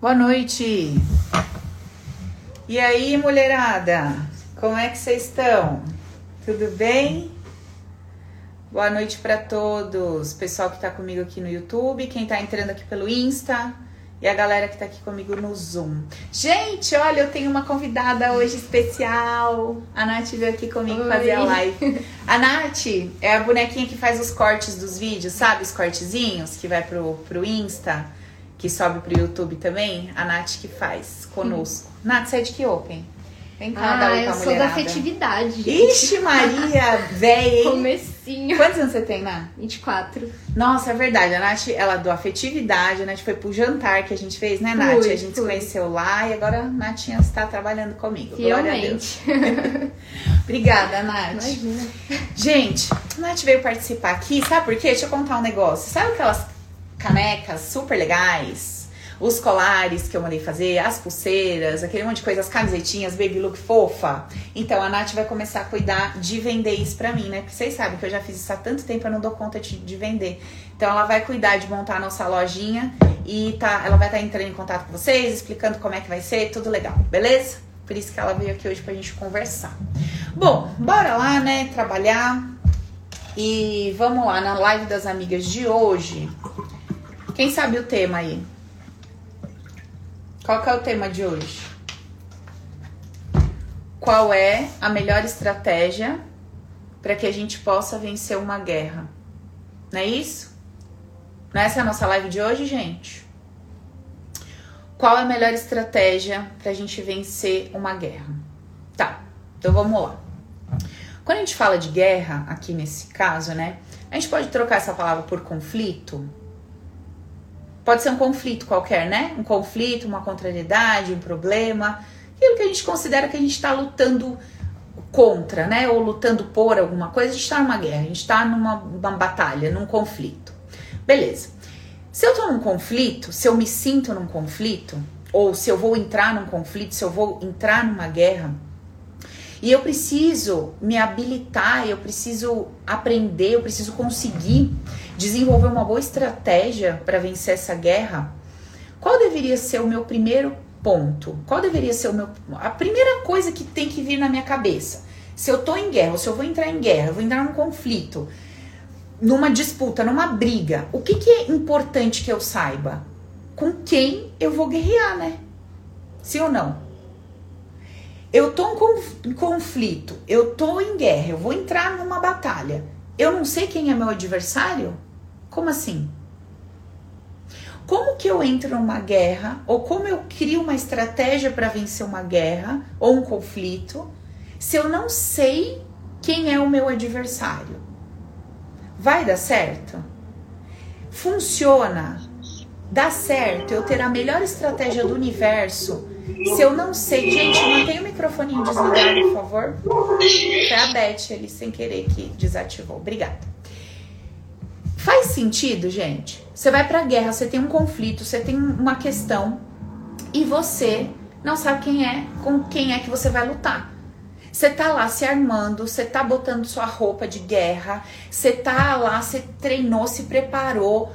Boa noite. E aí, mulherada? Como é que vocês estão? Tudo bem? Boa noite para todos. Pessoal que tá comigo aqui no YouTube, quem tá entrando aqui pelo Insta e a galera que tá aqui comigo no Zoom. Gente, olha, eu tenho uma convidada hoje especial. A Nath veio aqui comigo Oi. fazer a live. A Nath é a bonequinha que faz os cortes dos vídeos, sabe? Os cortezinhos que vai pro, pro Insta, que sobe pro YouTube também. A Nath que faz conosco. Nath, você é de que Open? Vem cá, dá Ah, pra eu sou da mulherada. afetividade. gente. Ixi, Maria, hein? Comecinho. Quantos anos você tem, Nath? 24. Nossa, é verdade. A Nath, ela do afetividade, a Nath foi pro jantar que a gente fez, né, Nath? Fui, a gente se fui. conheceu lá e agora a Natinha está trabalhando comigo. Glória a Deus. Fielmente. Obrigada, Nath. Imagina. Gente, a Nath veio participar aqui, sabe por quê? Deixa eu contar um negócio. Sabe aquelas canecas super legais? Os colares que eu mandei fazer, as pulseiras, aquele monte de coisa, as camisetinhas, baby look fofa. Então a Nath vai começar a cuidar de vender isso pra mim, né? Porque vocês sabem que eu já fiz isso há tanto tempo, eu não dou conta de, de vender. Então ela vai cuidar de montar a nossa lojinha e tá, ela vai estar entrando em contato com vocês, explicando como é que vai ser, tudo legal, beleza? Por isso que ela veio aqui hoje pra gente conversar. Bom, bora lá, né? Trabalhar. E vamos lá na live das amigas de hoje. Quem sabe o tema aí? Qual que é o tema de hoje? Qual é a melhor estratégia para que a gente possa vencer uma guerra? Não é isso? Não é essa a nossa live de hoje, gente? Qual é a melhor estratégia para a gente vencer uma guerra? Tá, então vamos lá. Quando a gente fala de guerra, aqui nesse caso, né? A gente pode trocar essa palavra por conflito? Pode ser um conflito qualquer, né? Um conflito, uma contrariedade, um problema. Aquilo que a gente considera que a gente está lutando contra, né? Ou lutando por alguma coisa. A gente está numa guerra, a gente está numa, batalha, num conflito. Beleza. Se eu tô num conflito, se eu me sinto num conflito, ou se eu vou entrar num conflito, se eu vou entrar numa guerra, e eu preciso me habilitar, eu preciso aprender, eu preciso conseguir desenvolver uma boa estratégia para vencer essa guerra. Qual deveria ser o meu primeiro ponto? Qual deveria ser o meu a primeira coisa que tem que vir na minha cabeça? Se eu tô em guerra, ou se eu vou entrar em guerra, eu vou entrar num conflito, numa disputa, numa briga, o que, que é importante que eu saiba? Com quem eu vou guerrear, né? Sim ou não? Eu tô em conf- em conflito, eu tô em guerra, eu vou entrar numa batalha. Eu não sei quem é meu adversário? Como assim? Como que eu entro numa guerra ou como eu crio uma estratégia para vencer uma guerra ou um conflito se eu não sei quem é o meu adversário? Vai dar certo? Funciona? Dá certo eu ter a melhor estratégia do universo se eu não sei. Gente, mantenha o microfoninho desligado, por favor. Foi a Beth ali sem querer que desativou. Obrigada. Faz sentido, gente? Você vai pra guerra, você tem um conflito, você tem uma questão e você não sabe quem é, com quem é que você vai lutar. Você tá lá se armando, você tá botando sua roupa de guerra, você tá lá, você treinou, se preparou,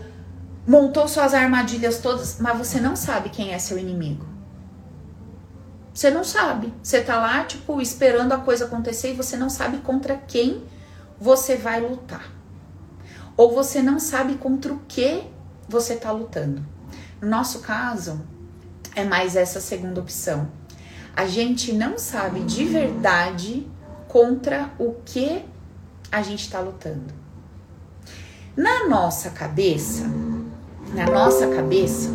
montou suas armadilhas todas, mas você não sabe quem é seu inimigo. Você não sabe. Você tá lá, tipo, esperando a coisa acontecer e você não sabe contra quem você vai lutar. Ou você não sabe contra o que você tá lutando. No nosso caso, é mais essa segunda opção. A gente não sabe de verdade contra o que a gente está lutando. Na nossa cabeça, na nossa cabeça,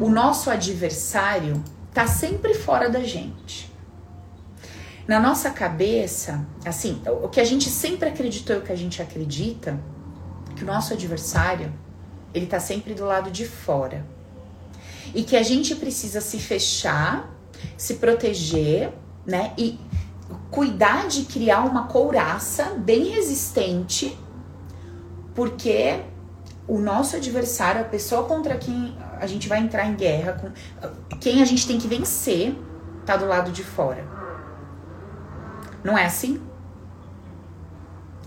o nosso adversário tá sempre fora da gente. Na nossa cabeça, assim, o que a gente sempre acreditou e o que a gente acredita, que o nosso adversário, ele tá sempre do lado de fora. E que a gente precisa se fechar, se proteger, né? E cuidar de criar uma couraça bem resistente, porque o nosso adversário, a pessoa contra quem a gente vai entrar em guerra, com quem a gente tem que vencer, tá do lado de fora. Não é assim?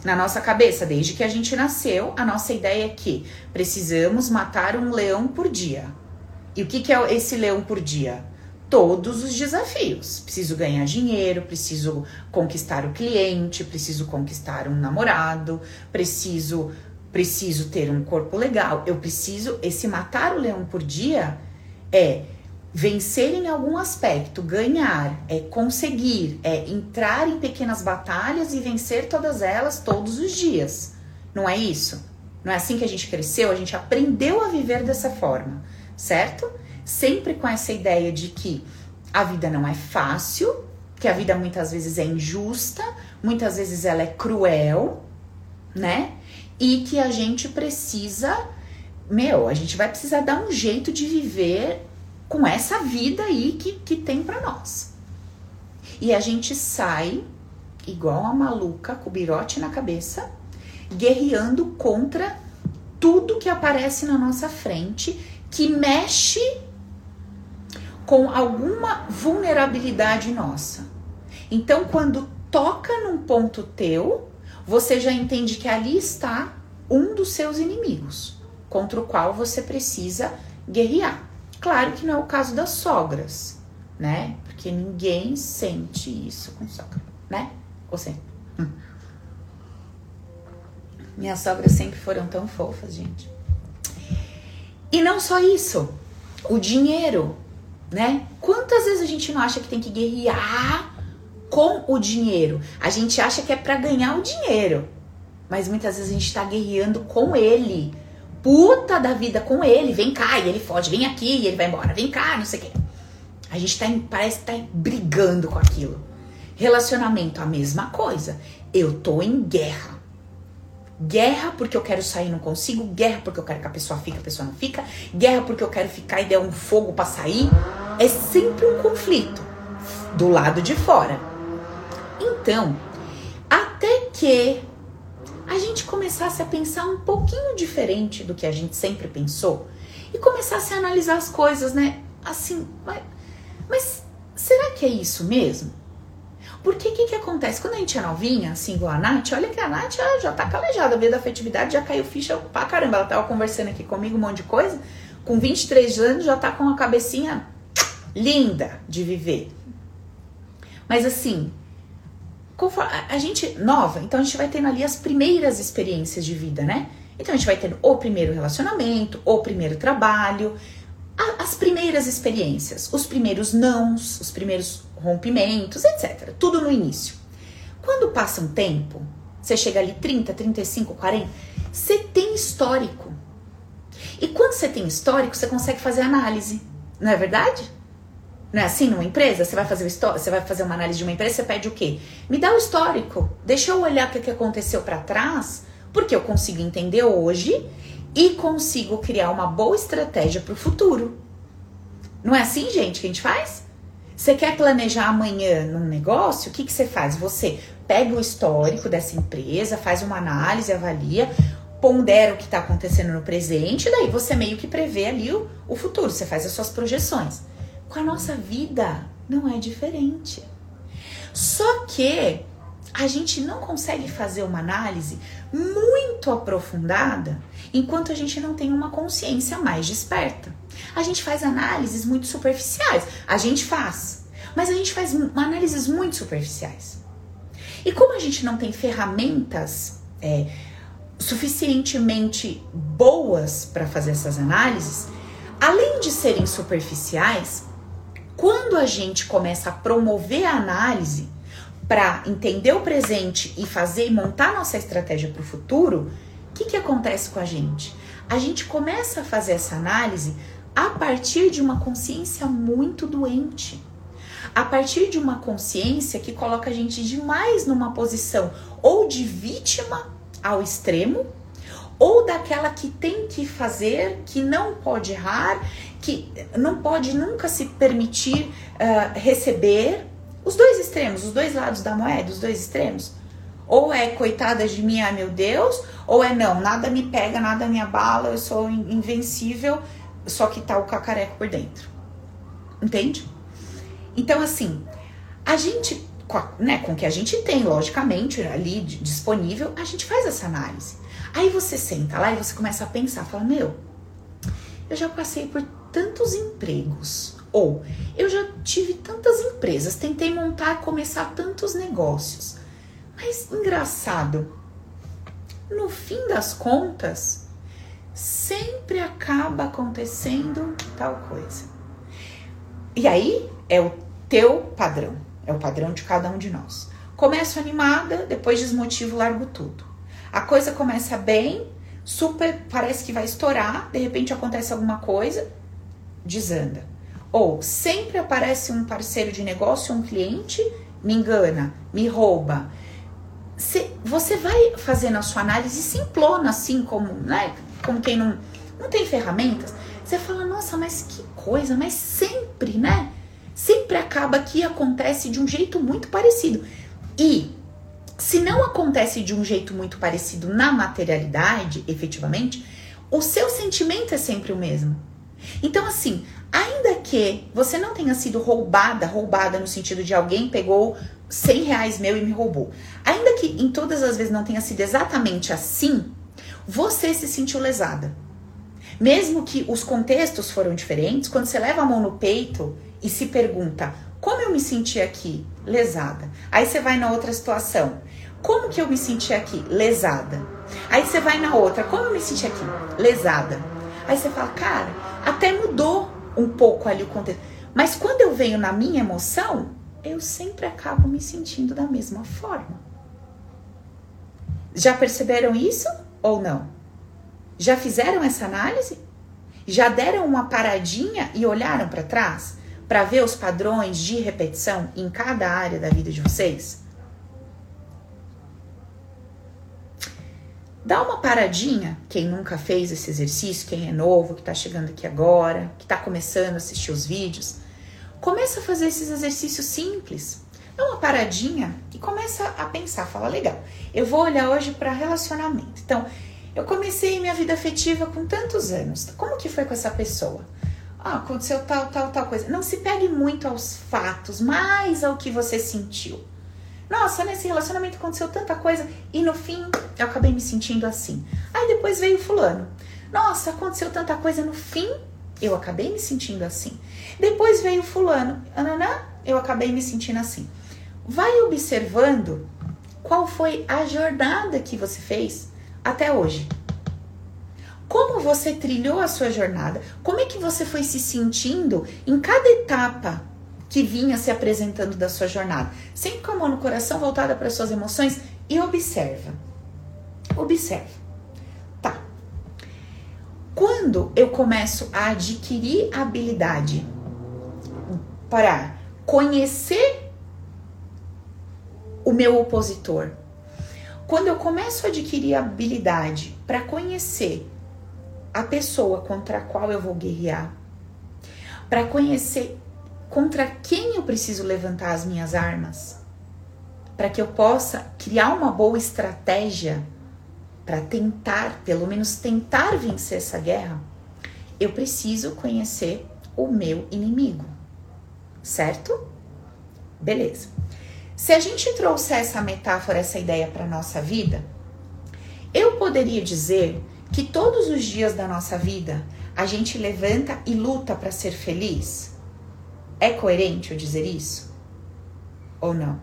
Na nossa cabeça, desde que a gente nasceu, a nossa ideia é que precisamos matar um leão por dia. E o que, que é esse leão por dia? Todos os desafios. Preciso ganhar dinheiro, preciso conquistar o cliente, preciso conquistar um namorado, preciso preciso ter um corpo legal. Eu preciso esse matar o leão por dia é vencer em algum aspecto, ganhar, é conseguir, é entrar em pequenas batalhas e vencer todas elas todos os dias. Não é isso? Não é assim que a gente cresceu? A gente aprendeu a viver dessa forma, certo? Sempre com essa ideia de que a vida não é fácil, que a vida muitas vezes é injusta, muitas vezes ela é cruel, né? E que a gente precisa, meu, a gente vai precisar dar um jeito de viver com essa vida aí que, que tem para nós. E a gente sai igual uma maluca com o birote na cabeça guerreando contra tudo que aparece na nossa frente que mexe com alguma vulnerabilidade nossa. Então, quando toca num ponto teu, você já entende que ali está um dos seus inimigos, contra o qual você precisa guerrear. Claro que não é o caso das sogras, né? Porque ninguém sente isso com sogra, né? Você. Hum. Minhas sogras sempre foram tão fofas, gente. E não só isso, o dinheiro, né? Quantas vezes a gente não acha que tem que guerrear com o dinheiro? A gente acha que é para ganhar o dinheiro, mas muitas vezes a gente tá guerreando com ele. Puta da vida com ele, vem cá, e ele foge, vem aqui, e ele vai embora, vem cá, não sei o quê. A gente tá em, parece que tá brigando com aquilo. Relacionamento, a mesma coisa. Eu tô em guerra Guerra porque eu quero sair e não consigo, guerra porque eu quero que a pessoa fique, a pessoa não fica, guerra porque eu quero ficar e der um fogo para sair. É sempre um conflito do lado de fora. Então, até que a gente começasse a pensar um pouquinho diferente do que a gente sempre pensou e começasse a analisar as coisas, né? Assim, mas, mas será que é isso mesmo? Porque o que, que acontece? Quando a gente é novinha, assim, igual a Nath, olha que a Nath já, já tá calejada, veio da afetividade, já caiu ficha pra caramba. Ela tava conversando aqui comigo um monte de coisa. Com 23 anos já tá com a cabecinha linda de viver. Mas assim, a gente nova, então a gente vai tendo ali as primeiras experiências de vida, né? Então a gente vai tendo o primeiro relacionamento, o primeiro trabalho, as primeiras experiências, os primeiros nãos, os primeiros rompimentos, etc. Tudo no início. Quando passa um tempo, você chega ali 30, 35, 40, você tem histórico. E quando você tem histórico, você consegue fazer análise. Não é verdade? Não é assim numa empresa? Você vai fazer o você vai fazer uma análise de uma empresa, você pede o quê? Me dá o histórico. Deixa eu olhar o que aconteceu para trás, porque eu consigo entender hoje e consigo criar uma boa estratégia para o futuro. Não é assim, gente, que a gente faz? Você quer planejar amanhã num negócio? O que, que você faz? Você pega o histórico dessa empresa, faz uma análise, avalia, pondera o que está acontecendo no presente, e daí você meio que prevê ali o, o futuro, você faz as suas projeções. Com a nossa vida não é diferente. Só que a gente não consegue fazer uma análise muito aprofundada enquanto a gente não tem uma consciência mais desperta. A gente faz análises muito superficiais, a gente faz, mas a gente faz análises muito superficiais. E como a gente não tem ferramentas é, suficientemente boas para fazer essas análises, além de serem superficiais, quando a gente começa a promover a análise, para entender o presente e fazer e montar nossa estratégia para o futuro, o que, que acontece com a gente? A gente começa a fazer essa análise a partir de uma consciência muito doente. A partir de uma consciência que coloca a gente demais numa posição ou de vítima ao extremo, ou daquela que tem que fazer, que não pode errar, que não pode nunca se permitir uh, receber, os dois extremos, os dois lados da moeda, os dois extremos. Ou é coitada de mim, ai meu Deus, ou é não, nada me pega, nada me abala, eu sou invencível, só que tá o cacareco por dentro. Entende? Então, assim, a gente, com, a, né, com o que a gente tem, logicamente, ali disponível, a gente faz essa análise. Aí você senta lá e você começa a pensar, fala, meu, eu já passei por tantos empregos. Ou eu já tive tantas empresas, tentei montar, começar tantos negócios. Mas engraçado, no fim das contas, sempre acaba acontecendo tal coisa. E aí é o teu padrão, é o padrão de cada um de nós. Começo animada, depois desmotivo, largo tudo. A coisa começa bem, super, parece que vai estourar, de repente acontece alguma coisa, desanda. Ou sempre aparece um parceiro de negócio, um cliente, me engana, me rouba. Você vai fazendo a sua análise simplona, assim como, né? Como quem não, não tem ferramentas. Você fala, nossa, mas que coisa, mas sempre, né? Sempre acaba que acontece de um jeito muito parecido. E se não acontece de um jeito muito parecido na materialidade, efetivamente, o seu sentimento é sempre o mesmo. Então, assim, ainda que você não tenha sido roubada, roubada no sentido de alguém pegou 100 reais meu e me roubou, ainda que em todas as vezes não tenha sido exatamente assim, você se sentiu lesada. Mesmo que os contextos foram diferentes, quando você leva a mão no peito e se pergunta como eu me senti aqui? Lesada. Aí você vai na outra situação. Como que eu me senti aqui? Lesada. Aí você vai na outra. Como eu me senti aqui? Lesada. Aí você fala, cara, até mudou um pouco ali o contexto. Mas quando eu venho na minha emoção, eu sempre acabo me sentindo da mesma forma. Já perceberam isso ou não? Já fizeram essa análise? Já deram uma paradinha e olharam para trás para ver os padrões de repetição em cada área da vida de vocês? Dá uma paradinha, quem nunca fez esse exercício, quem é novo, que está chegando aqui agora, que está começando a assistir os vídeos, começa a fazer esses exercícios simples. Dá uma paradinha e começa a pensar, fala, legal, eu vou olhar hoje para relacionamento. Então, eu comecei minha vida afetiva com tantos anos. Como que foi com essa pessoa? Ah, aconteceu tal, tal, tal coisa. Não se pegue muito aos fatos, mais ao que você sentiu. Nossa, nesse relacionamento aconteceu tanta coisa e no fim eu acabei me sentindo assim. Aí depois veio fulano. Nossa, aconteceu tanta coisa no fim, eu acabei me sentindo assim. Depois veio fulano. Ananã, eu acabei me sentindo assim. Vai observando qual foi a jornada que você fez até hoje. Como você trilhou a sua jornada? Como é que você foi se sentindo em cada etapa que vinha se apresentando da sua jornada. Sempre com a mão no coração voltada para as suas emoções e observa. Observa. Tá. Quando eu começo a adquirir habilidade para conhecer o meu opositor, quando eu começo a adquirir habilidade para conhecer a pessoa contra a qual eu vou guerrear, para conhecer contra quem eu preciso levantar as minhas armas? Para que eu possa criar uma boa estratégia para tentar, pelo menos tentar vencer essa guerra, eu preciso conhecer o meu inimigo, certo? Beleza. Se a gente trouxer essa metáfora, essa ideia para nossa vida, eu poderia dizer que todos os dias da nossa vida a gente levanta e luta para ser feliz? É coerente eu dizer isso? Ou não?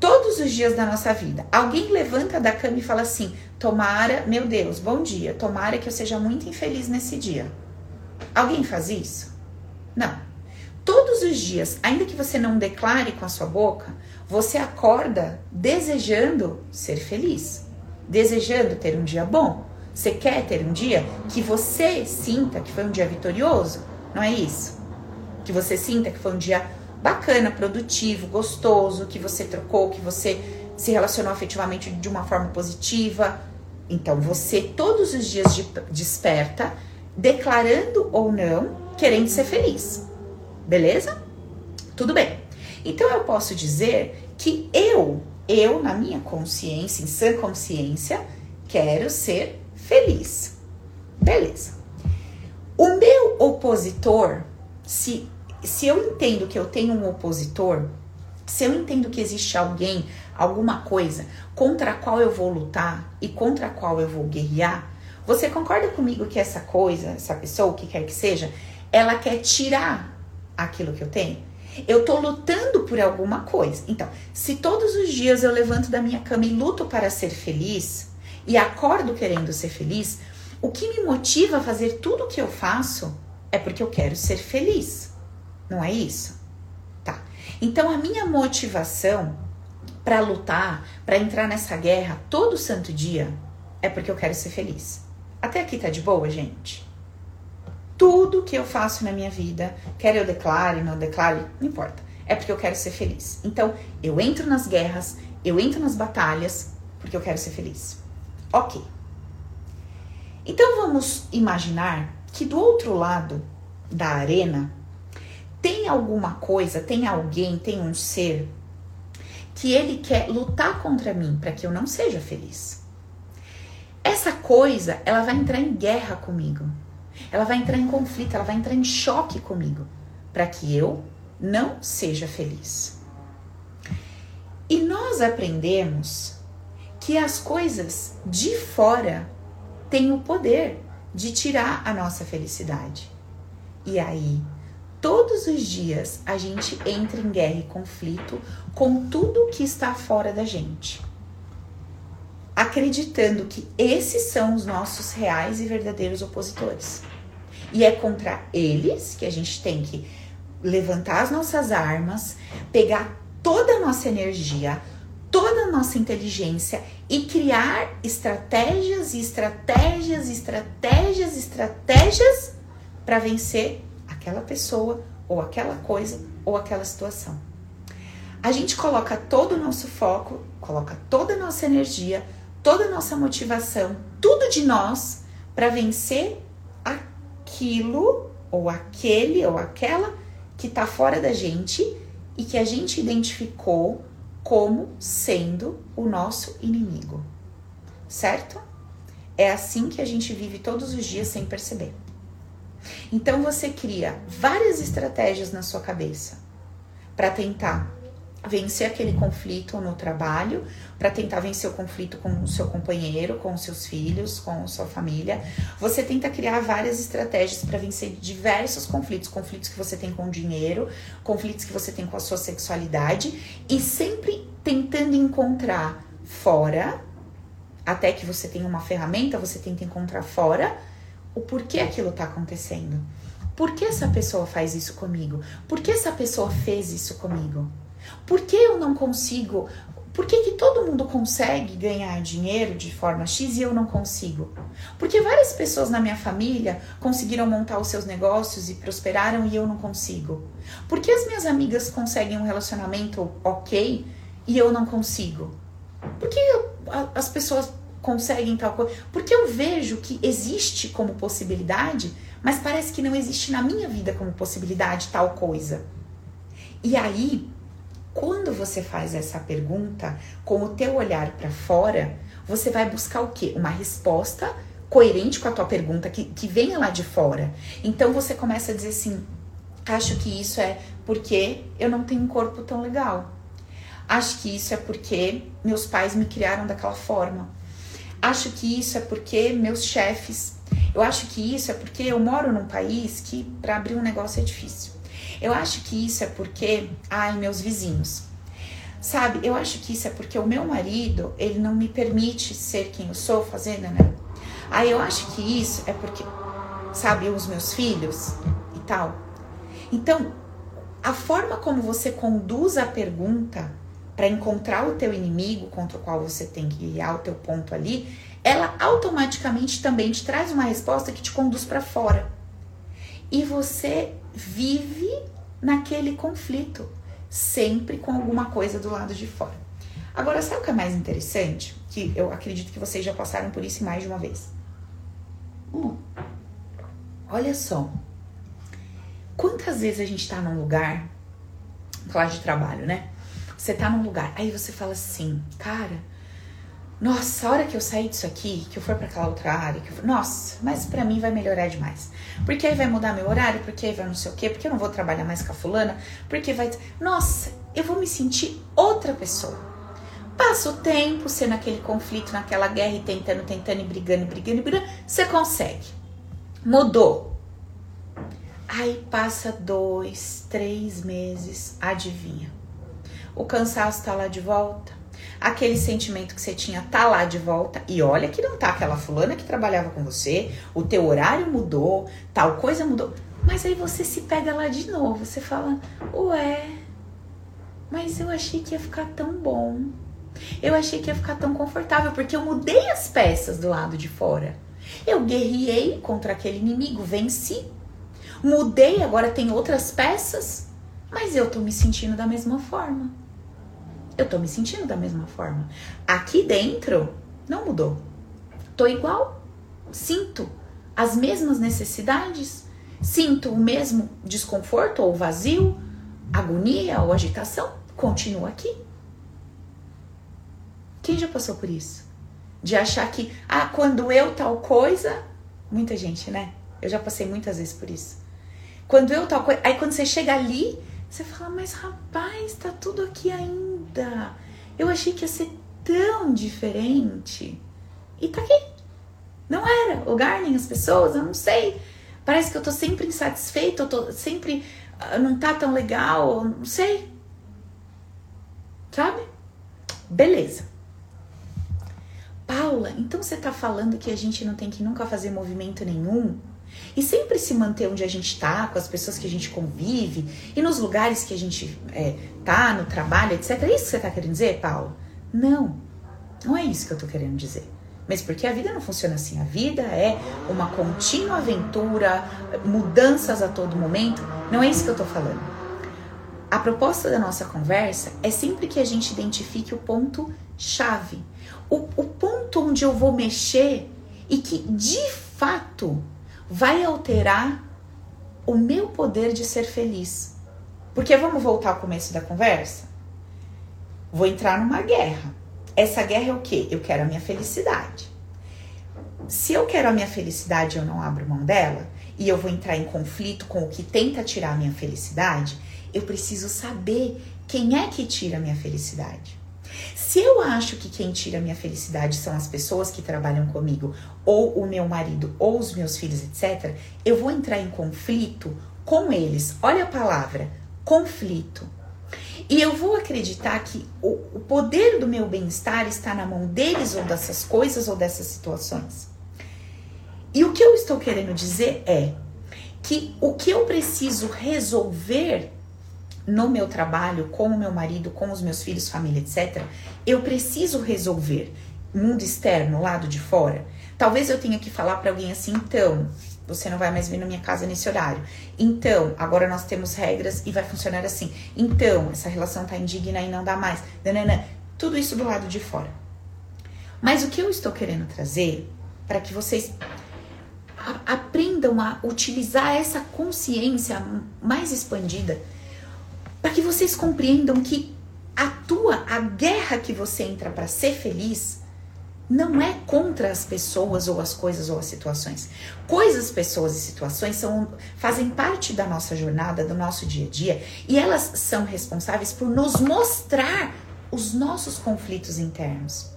Todos os dias da nossa vida, alguém levanta da cama e fala assim: Tomara, meu Deus, bom dia, tomara que eu seja muito infeliz nesse dia. Alguém faz isso? Não. Todos os dias, ainda que você não declare com a sua boca, você acorda desejando ser feliz, desejando ter um dia bom. Você quer ter um dia que você sinta que foi um dia vitorioso? Não é isso? Que você sinta que foi um dia bacana, produtivo, gostoso, que você trocou, que você se relacionou afetivamente de uma forma positiva. Então você todos os dias de, desperta, declarando ou não, querendo ser feliz. Beleza? Tudo bem. Então eu posso dizer que eu, eu na minha consciência, em sã consciência, quero ser feliz. Beleza. O meu opositor, se se eu entendo que eu tenho um opositor, se eu entendo que existe alguém, alguma coisa contra a qual eu vou lutar e contra a qual eu vou guerrear, Você concorda comigo que essa coisa, essa pessoa, o que quer que seja, ela quer tirar aquilo que eu tenho? Eu tô lutando por alguma coisa. Então, se todos os dias eu levanto da minha cama e luto para ser feliz e acordo querendo ser feliz, o que me motiva a fazer tudo o que eu faço é porque eu quero ser feliz. Não é isso? Tá. Então, a minha motivação para lutar, para entrar nessa guerra todo santo dia, é porque eu quero ser feliz. Até aqui tá de boa, gente? Tudo que eu faço na minha vida, quer eu declare, não declare, não importa. É porque eu quero ser feliz. Então, eu entro nas guerras, eu entro nas batalhas, porque eu quero ser feliz. Ok. Então vamos imaginar que do outro lado da arena tem alguma coisa, tem alguém, tem um ser que ele quer lutar contra mim para que eu não seja feliz. Essa coisa, ela vai entrar em guerra comigo. Ela vai entrar em conflito, ela vai entrar em choque comigo para que eu não seja feliz. E nós aprendemos que as coisas de fora têm o poder de tirar a nossa felicidade. E aí, todos os dias a gente entra em guerra e conflito com tudo que está fora da gente acreditando que esses são os nossos reais e verdadeiros opositores. E é contra eles que a gente tem que levantar as nossas armas, pegar toda a nossa energia, toda a nossa inteligência e criar estratégias, estratégias, estratégias, estratégias para vencer aquela pessoa ou aquela coisa ou aquela situação. A gente coloca todo o nosso foco, coloca toda a nossa energia, toda a nossa motivação, tudo de nós para vencer aquilo ou aquele ou aquela que está fora da gente e que a gente identificou como sendo o nosso inimigo. Certo? É assim que a gente vive todos os dias sem perceber. Então você cria várias estratégias na sua cabeça para tentar vencer aquele conflito no trabalho, para tentar vencer o conflito com o seu companheiro, com os seus filhos, com a sua família. Você tenta criar várias estratégias para vencer diversos conflitos, conflitos que você tem com o dinheiro, conflitos que você tem com a sua sexualidade e sempre tentando encontrar fora, até que você tenha uma ferramenta, você tenta encontrar fora o porquê aquilo está acontecendo. Por que essa pessoa faz isso comigo? Por que essa pessoa fez isso comigo? Por que eu não consigo? Por que, que todo mundo consegue ganhar dinheiro de forma X e eu não consigo? Porque várias pessoas na minha família conseguiram montar os seus negócios e prosperaram e eu não consigo. Por que as minhas amigas conseguem um relacionamento ok e eu não consigo? Por que as pessoas conseguem tal coisa? Porque eu vejo que existe como possibilidade, mas parece que não existe na minha vida como possibilidade tal coisa. E aí quando você faz essa pergunta com o teu olhar para fora, você vai buscar o quê? Uma resposta coerente com a tua pergunta que, que venha lá de fora. Então você começa a dizer assim: acho que isso é porque eu não tenho um corpo tão legal. Acho que isso é porque meus pais me criaram daquela forma. Acho que isso é porque meus chefes. Eu acho que isso é porque eu moro num país que para abrir um negócio é difícil. Eu acho que isso é porque, ai, meus vizinhos. Sabe, eu acho que isso é porque o meu marido, ele não me permite ser quem eu sou, fazendo, né? Aí eu acho que isso é porque, sabe, os meus filhos e tal. Então, a forma como você conduz a pergunta para encontrar o teu inimigo contra o qual você tem que guiar o teu ponto ali, ela automaticamente também te traz uma resposta que te conduz para fora. E você vive naquele conflito, sempre com alguma coisa do lado de fora. Agora, sabe o que é mais interessante? Que eu acredito que vocês já passaram por isso mais de uma vez. Hum, olha só. Quantas vezes a gente tá num lugar, falar de trabalho, né? Você tá num lugar, aí você fala assim, cara, nossa, a hora que eu sair disso aqui, que eu for para aquela outra área, que eu for, nossa, mas para mim vai melhorar demais. Porque aí vai mudar meu horário, porque aí vai não sei o quê, porque eu não vou trabalhar mais com a fulana, porque vai, nossa, eu vou me sentir outra pessoa. Passa o tempo, você naquele conflito, naquela guerra e tentando, tentando e brigando, brigando, brigando, você consegue. Mudou. Aí passa dois, três meses, adivinha? O cansaço tá lá de volta, aquele sentimento que você tinha tá lá de volta e olha que não tá aquela fulana que trabalhava com você, o teu horário mudou, tal coisa mudou, mas aí você se pega lá de novo, você fala, ué, mas eu achei que ia ficar tão bom. Eu achei que ia ficar tão confortável, porque eu mudei as peças do lado de fora. Eu guerriei contra aquele inimigo, venci. Mudei, agora tem outras peças, mas eu tô me sentindo da mesma forma. Eu tô me sentindo da mesma forma. Aqui dentro não mudou. Tô igual. Sinto as mesmas necessidades, sinto o mesmo desconforto ou vazio, agonia ou agitação, continua aqui. Quem já passou por isso? De achar que, ah, quando eu tal coisa. Muita gente, né? Eu já passei muitas vezes por isso. Quando eu tal coisa. Aí quando você chega ali, você fala, mas rapaz, tá tudo aqui ainda. Eu achei que ia ser tão diferente. E tá aqui. Não era. O lugar, nem as pessoas, eu não sei. Parece que eu tô sempre insatisfeita, eu tô sempre. Ah, não tá tão legal, não sei. Sabe? Beleza. Paula, então você está falando que a gente não tem que nunca fazer movimento nenhum? E sempre se manter onde a gente está, com as pessoas que a gente convive e nos lugares que a gente é, tá, no trabalho, etc. É isso que você está querendo dizer, Paula? Não, não é isso que eu estou querendo dizer. Mas porque a vida não funciona assim. A vida é uma contínua aventura, mudanças a todo momento. Não é isso que eu estou falando. A proposta da nossa conversa é sempre que a gente identifique o ponto chave o, o ponto onde eu vou mexer e que de fato vai alterar o meu poder de ser feliz. Porque vamos voltar ao começo da conversa? Vou entrar numa guerra. Essa guerra é o quê? Eu quero a minha felicidade. Se eu quero a minha felicidade, eu não abro mão dela e eu vou entrar em conflito com o que tenta tirar a minha felicidade, eu preciso saber quem é que tira a minha felicidade. Se eu acho que quem tira minha felicidade são as pessoas que trabalham comigo, ou o meu marido, ou os meus filhos, etc., eu vou entrar em conflito com eles. Olha a palavra, conflito. E eu vou acreditar que o, o poder do meu bem-estar está na mão deles, ou dessas coisas, ou dessas situações. E o que eu estou querendo dizer é que o que eu preciso resolver no meu trabalho, com o meu marido, com os meus filhos, família, etc., eu preciso resolver. Mundo externo, lado de fora. Talvez eu tenha que falar para alguém assim, então, você não vai mais vir na minha casa nesse horário. Então, agora nós temos regras e vai funcionar assim. Então, essa relação tá indigna e não dá mais. Nanana. Tudo isso do lado de fora. Mas o que eu estou querendo trazer para que vocês aprendam a utilizar essa consciência mais expandida para que vocês compreendam que a tua, a guerra que você entra para ser feliz, não é contra as pessoas ou as coisas ou as situações. Coisas, pessoas e situações são, fazem parte da nossa jornada, do nosso dia a dia, e elas são responsáveis por nos mostrar os nossos conflitos internos.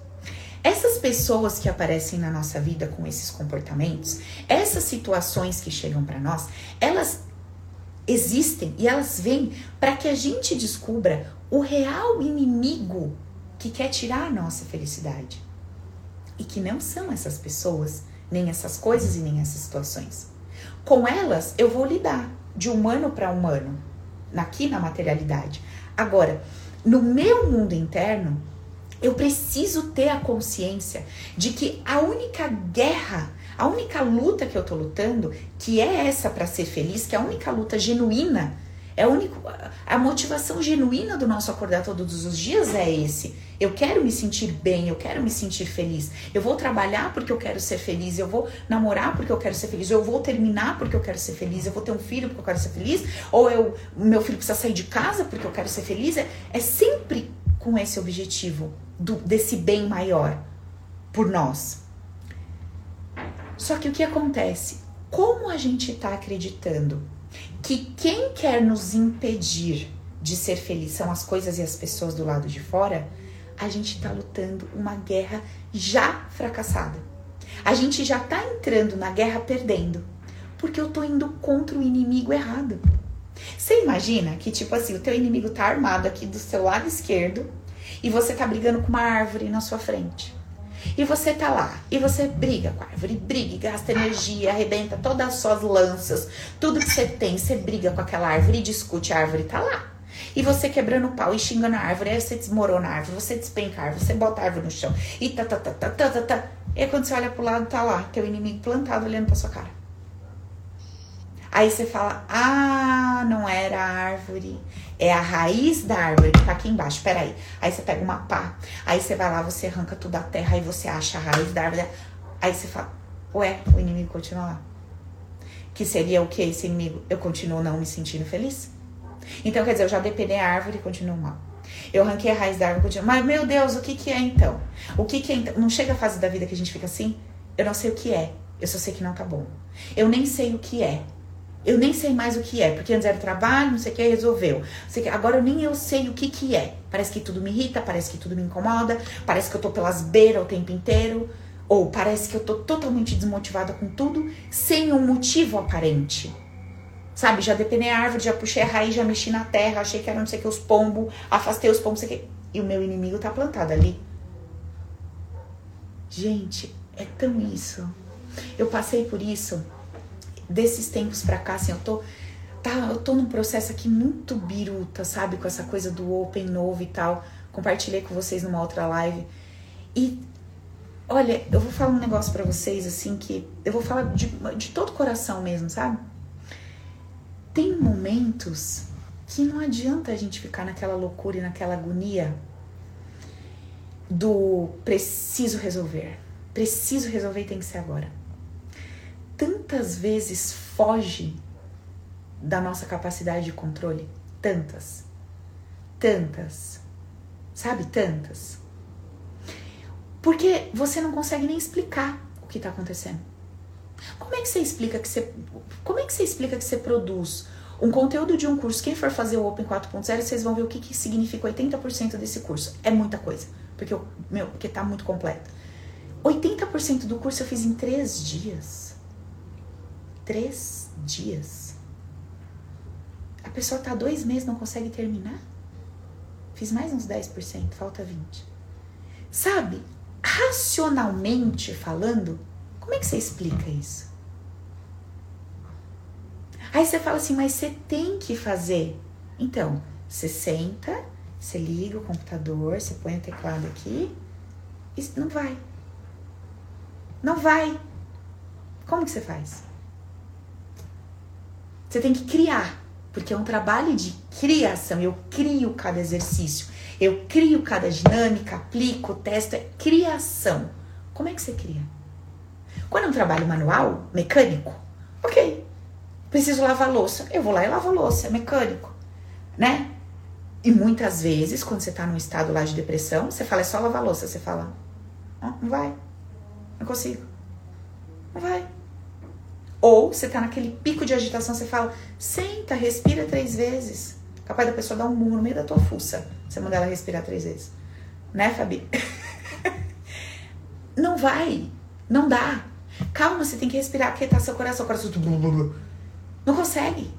Essas pessoas que aparecem na nossa vida com esses comportamentos, essas situações que chegam para nós, elas existem e elas vêm para que a gente descubra o real inimigo que quer tirar a nossa felicidade. E que não são essas pessoas, nem essas coisas e nem essas situações. Com elas eu vou lidar de humano para humano, aqui na materialidade. Agora, no meu mundo interno, eu preciso ter a consciência de que a única guerra a única luta que eu tô lutando, que é essa para ser feliz, que é a única luta genuína, é a, única, a motivação genuína do nosso acordar todos os dias é esse. Eu quero me sentir bem, eu quero me sentir feliz. Eu vou trabalhar porque eu quero ser feliz, eu vou namorar porque eu quero ser feliz, eu vou terminar porque eu quero ser feliz, eu vou ter um filho porque eu quero ser feliz, ou eu, meu filho precisa sair de casa porque eu quero ser feliz. É, é sempre com esse objetivo do, desse bem maior por nós. Só que o que acontece? Como a gente está acreditando que quem quer nos impedir de ser feliz são as coisas e as pessoas do lado de fora, a gente está lutando uma guerra já fracassada. A gente já está entrando na guerra perdendo, porque eu tô indo contra o inimigo errado. Você imagina que, tipo assim, o teu inimigo tá armado aqui do seu lado esquerdo e você tá brigando com uma árvore na sua frente. E você tá lá, e você briga com a árvore, briga, gasta energia, arrebenta todas as suas lanças, tudo que você tem, você briga com aquela árvore e discute, a árvore tá lá. E você quebrando o pau e xingando a árvore, aí você desmorona a árvore, você despenca a árvore, você bota a árvore no chão, e tá, tá, tá, tá, tá, tá, tá. E aí quando você olha pro lado, tá lá, teu inimigo plantado olhando pra sua cara. Aí você fala, ah, não era a árvore, é a raiz da árvore que tá aqui embaixo. Peraí. Aí você pega uma pá, aí você vai lá, você arranca tudo da terra, aí você acha a raiz da árvore. Aí você fala, ué, o inimigo continua lá. Que seria o que esse inimigo? Eu continuo não me sentindo feliz? Então, quer dizer, eu já depenei a árvore e continuo mal. Eu arranquei a raiz da árvore continuo. Mas, meu Deus, o que que é então? O que que é então? Não chega a fase da vida que a gente fica assim? Eu não sei o que é. Eu só sei que não tá bom. Eu nem sei o que é. Eu nem sei mais o que é, porque antes era trabalho, não sei o que, resolveu. Sei que, agora nem eu sei o que que é. Parece que tudo me irrita, parece que tudo me incomoda, parece que eu tô pelas beiras o tempo inteiro, ou parece que eu tô totalmente desmotivada com tudo, sem um motivo aparente. Sabe, já depenei a árvore, já puxei a raiz, já mexi na terra, achei que era não sei o que, os pombos, afastei os pombos, não sei o que. E o meu inimigo tá plantado ali. Gente, é tão isso. Eu passei por isso desses tempos pra cá, assim, eu tô, tá, eu tô num processo aqui muito biruta, sabe? Com essa coisa do open novo e tal. Compartilhei com vocês numa outra live. E olha, eu vou falar um negócio para vocês, assim, que eu vou falar de, de todo o coração mesmo, sabe? Tem momentos que não adianta a gente ficar naquela loucura e naquela agonia do preciso resolver. Preciso resolver tem que ser agora tantas vezes foge da nossa capacidade de controle? Tantas. Tantas. Sabe? Tantas. Porque você não consegue nem explicar o que está acontecendo. Como é que você explica que você. Como é que você explica que você produz um conteúdo de um curso? Quem for fazer o Open 4.0, vocês vão ver o que, que significa 80% desse curso. É muita coisa. Porque, eu, meu, porque tá muito completo. 80% do curso eu fiz em três dias três dias. A pessoa tá dois meses não consegue terminar? Fiz mais uns 10%, falta 20%. Sabe, racionalmente falando, como é que você explica isso? Aí você fala assim, mas você tem que fazer. Então, você senta, você liga o computador, você põe o teclado aqui, e não vai. Não vai. Como que você faz? Você tem que criar, porque é um trabalho de criação. Eu crio cada exercício, eu crio cada dinâmica, aplico, testo, é criação. Como é que você cria? Quando é um trabalho manual, mecânico, ok. Preciso lavar louça, eu vou lá e lavo louça, é mecânico, né? E muitas vezes, quando você tá num estado lá de depressão, você fala, é só lavar louça. Você fala, não vai, não consigo, não vai. Ou você tá naquele pico de agitação, você fala, senta, respira três vezes. Capaz da pessoa dar um murro no meio da tua fuça. Você manda ela respirar três vezes. Né, Fabi? não vai. Não dá. Calma, você tem que respirar, aquietar seu coração. coração não consegue.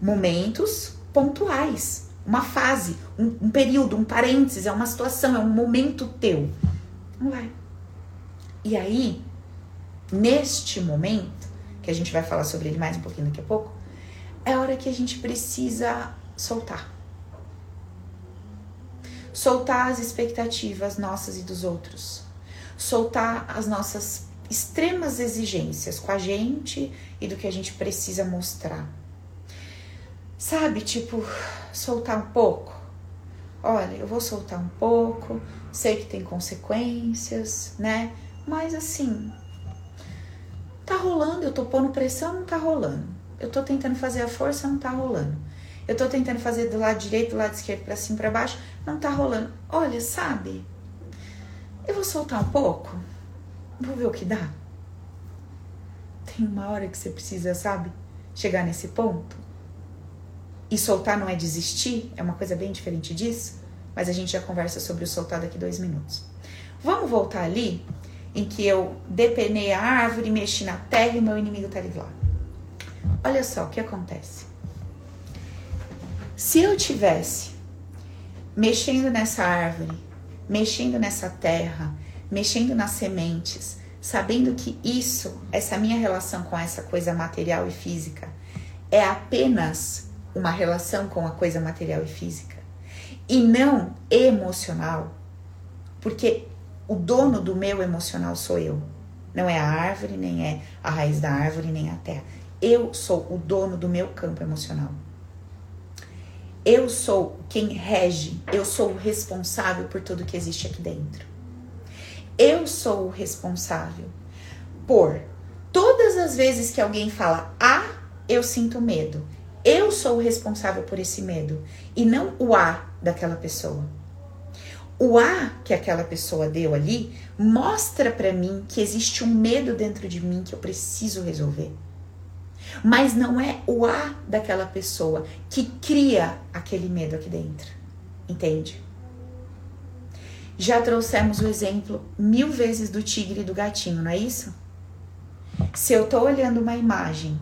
Momentos pontuais. Uma fase, um, um período, um parênteses, é uma situação, é um momento teu. Não vai. E aí, neste momento, que a gente vai falar sobre ele mais um pouquinho daqui a pouco, é a hora que a gente precisa soltar. Soltar as expectativas nossas e dos outros. Soltar as nossas extremas exigências com a gente e do que a gente precisa mostrar. Sabe, tipo, soltar um pouco. Olha, eu vou soltar um pouco, sei que tem consequências, né? Mas assim, Tá rolando, eu tô pondo pressão, não tá rolando. Eu tô tentando fazer a força, não tá rolando. Eu tô tentando fazer do lado direito, do lado esquerdo, para cima, para baixo, não tá rolando. Olha, sabe? Eu vou soltar um pouco. Vou ver o que dá. Tem uma hora que você precisa, sabe? Chegar nesse ponto. E soltar não é desistir, é uma coisa bem diferente disso. mas a gente já conversa sobre o soltar daqui dois minutos. Vamos voltar ali em que eu depenei a árvore, mexi na terra e meu inimigo tá ali lá. Olha só o que acontece. Se eu tivesse mexendo nessa árvore, mexendo nessa terra, mexendo nas sementes, sabendo que isso, essa minha relação com essa coisa material e física, é apenas uma relação com a coisa material e física e não emocional, porque o dono do meu emocional sou eu. Não é a árvore, nem é a raiz da árvore, nem a terra. Eu sou o dono do meu campo emocional. Eu sou quem rege, eu sou o responsável por tudo que existe aqui dentro. Eu sou o responsável por todas as vezes que alguém fala ah, eu sinto medo. Eu sou o responsável por esse medo e não o A daquela pessoa. O A que aquela pessoa deu ali mostra para mim que existe um medo dentro de mim que eu preciso resolver. Mas não é o A daquela pessoa que cria aquele medo aqui dentro. Entende? Já trouxemos o exemplo mil vezes do tigre e do gatinho, não é isso? Se eu tô olhando uma imagem